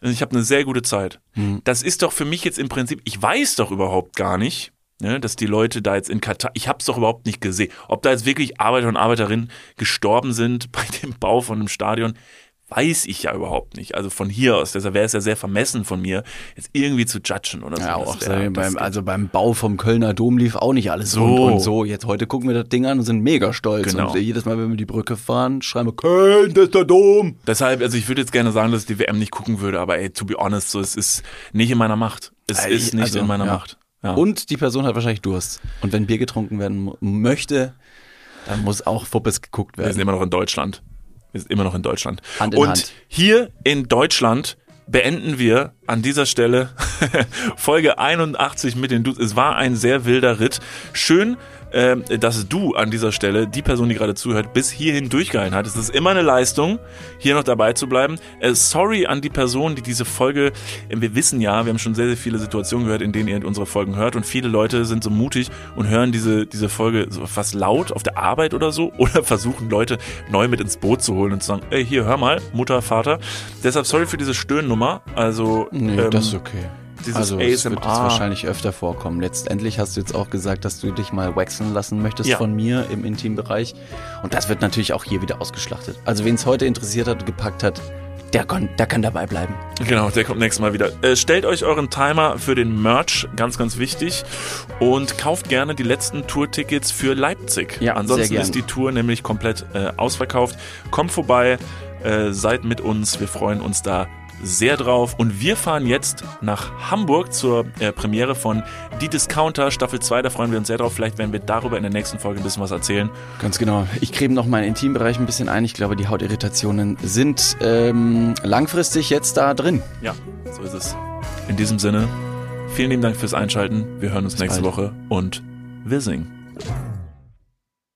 und ich habe eine sehr gute Zeit. Das ist doch für mich jetzt im Prinzip, ich weiß doch überhaupt gar nicht, ne, dass die Leute da jetzt in Katar, ich habe es doch überhaupt nicht gesehen, ob da jetzt wirklich Arbeiter und Arbeiterinnen gestorben sind *laughs* bei dem Bau von einem Stadion, weiß ich ja überhaupt nicht. Also von hier aus, deshalb wäre es ja sehr vermessen von mir, jetzt irgendwie zu judgen oder so. Ja, auch wär- beim, also beim Bau vom Kölner Dom lief auch nicht alles So. rund und so. Jetzt heute gucken wir das Ding an und sind mega stolz. Genau. Und jedes Mal, wenn wir die Brücke fahren, schreiben wir, Köln, das ist der Dom. Deshalb, also ich würde jetzt gerne sagen, dass ich die WM nicht gucken würde, aber ey, to be honest, so, es ist nicht in meiner Macht. Es Ey, ist nicht also, in meiner ja. Macht. Ja. Und die Person hat wahrscheinlich Durst. Und wenn Bier getrunken werden möchte, dann muss auch Fuppes geguckt Wir sind werden. immer noch in Deutschland. Wir sind immer noch in Deutschland. Hand in Und Hand. hier in Deutschland beenden wir an dieser Stelle *laughs* Folge 81 mit den Dudes. Es war ein sehr wilder Ritt. Schön, ähm, dass du an dieser Stelle, die Person, die gerade zuhört, bis hierhin durchgehalten hat. Es ist immer eine Leistung, hier noch dabei zu bleiben. Äh, sorry an die Person, die diese Folge, äh, wir wissen ja, wir haben schon sehr, sehr viele Situationen gehört, in denen ihr unsere Folgen hört und viele Leute sind so mutig und hören diese, diese Folge so fast laut auf der Arbeit oder so *laughs* oder versuchen Leute neu mit ins Boot zu holen und zu sagen, ey, hier, hör mal, Mutter, Vater. Deshalb sorry für diese Stöhnnummer. Also, Nee, ähm, das ist okay. Dieses also es wird jetzt ASMR. wahrscheinlich öfter vorkommen. Letztendlich hast du jetzt auch gesagt, dass du dich mal waxen lassen möchtest Ja. von mir im Intimbereich. Und das wird natürlich auch hier wieder ausgeschlachtet. Also wen es heute interessiert hat und gepackt hat, der kann, der kann dabei bleiben. Genau, der kommt nächstes Mal wieder. Äh, stellt euch euren Timer für den Merch, ganz, ganz wichtig. Und kauft gerne die letzten Tour-Tickets für Leipzig. Ja, Ansonsten ist die Tour nämlich komplett äh, ausverkauft. Kommt vorbei, äh, seid mit uns. Wir freuen uns da sehr drauf. Und wir fahren jetzt nach Hamburg zur äh, Premiere von Die Discounter Staffel 2. Da freuen wir uns sehr drauf. Vielleicht werden wir darüber in der nächsten Folge ein bisschen was erzählen. Ganz genau. Ich creme noch meinen Intimbereich ein bisschen ein. Ich glaube, die Hautirritationen sind ähm, langfristig jetzt da drin. Ja, so ist es. In diesem Sinne, vielen lieben Dank fürs Einschalten. Wir hören uns nächste bald. Woche und wir singen.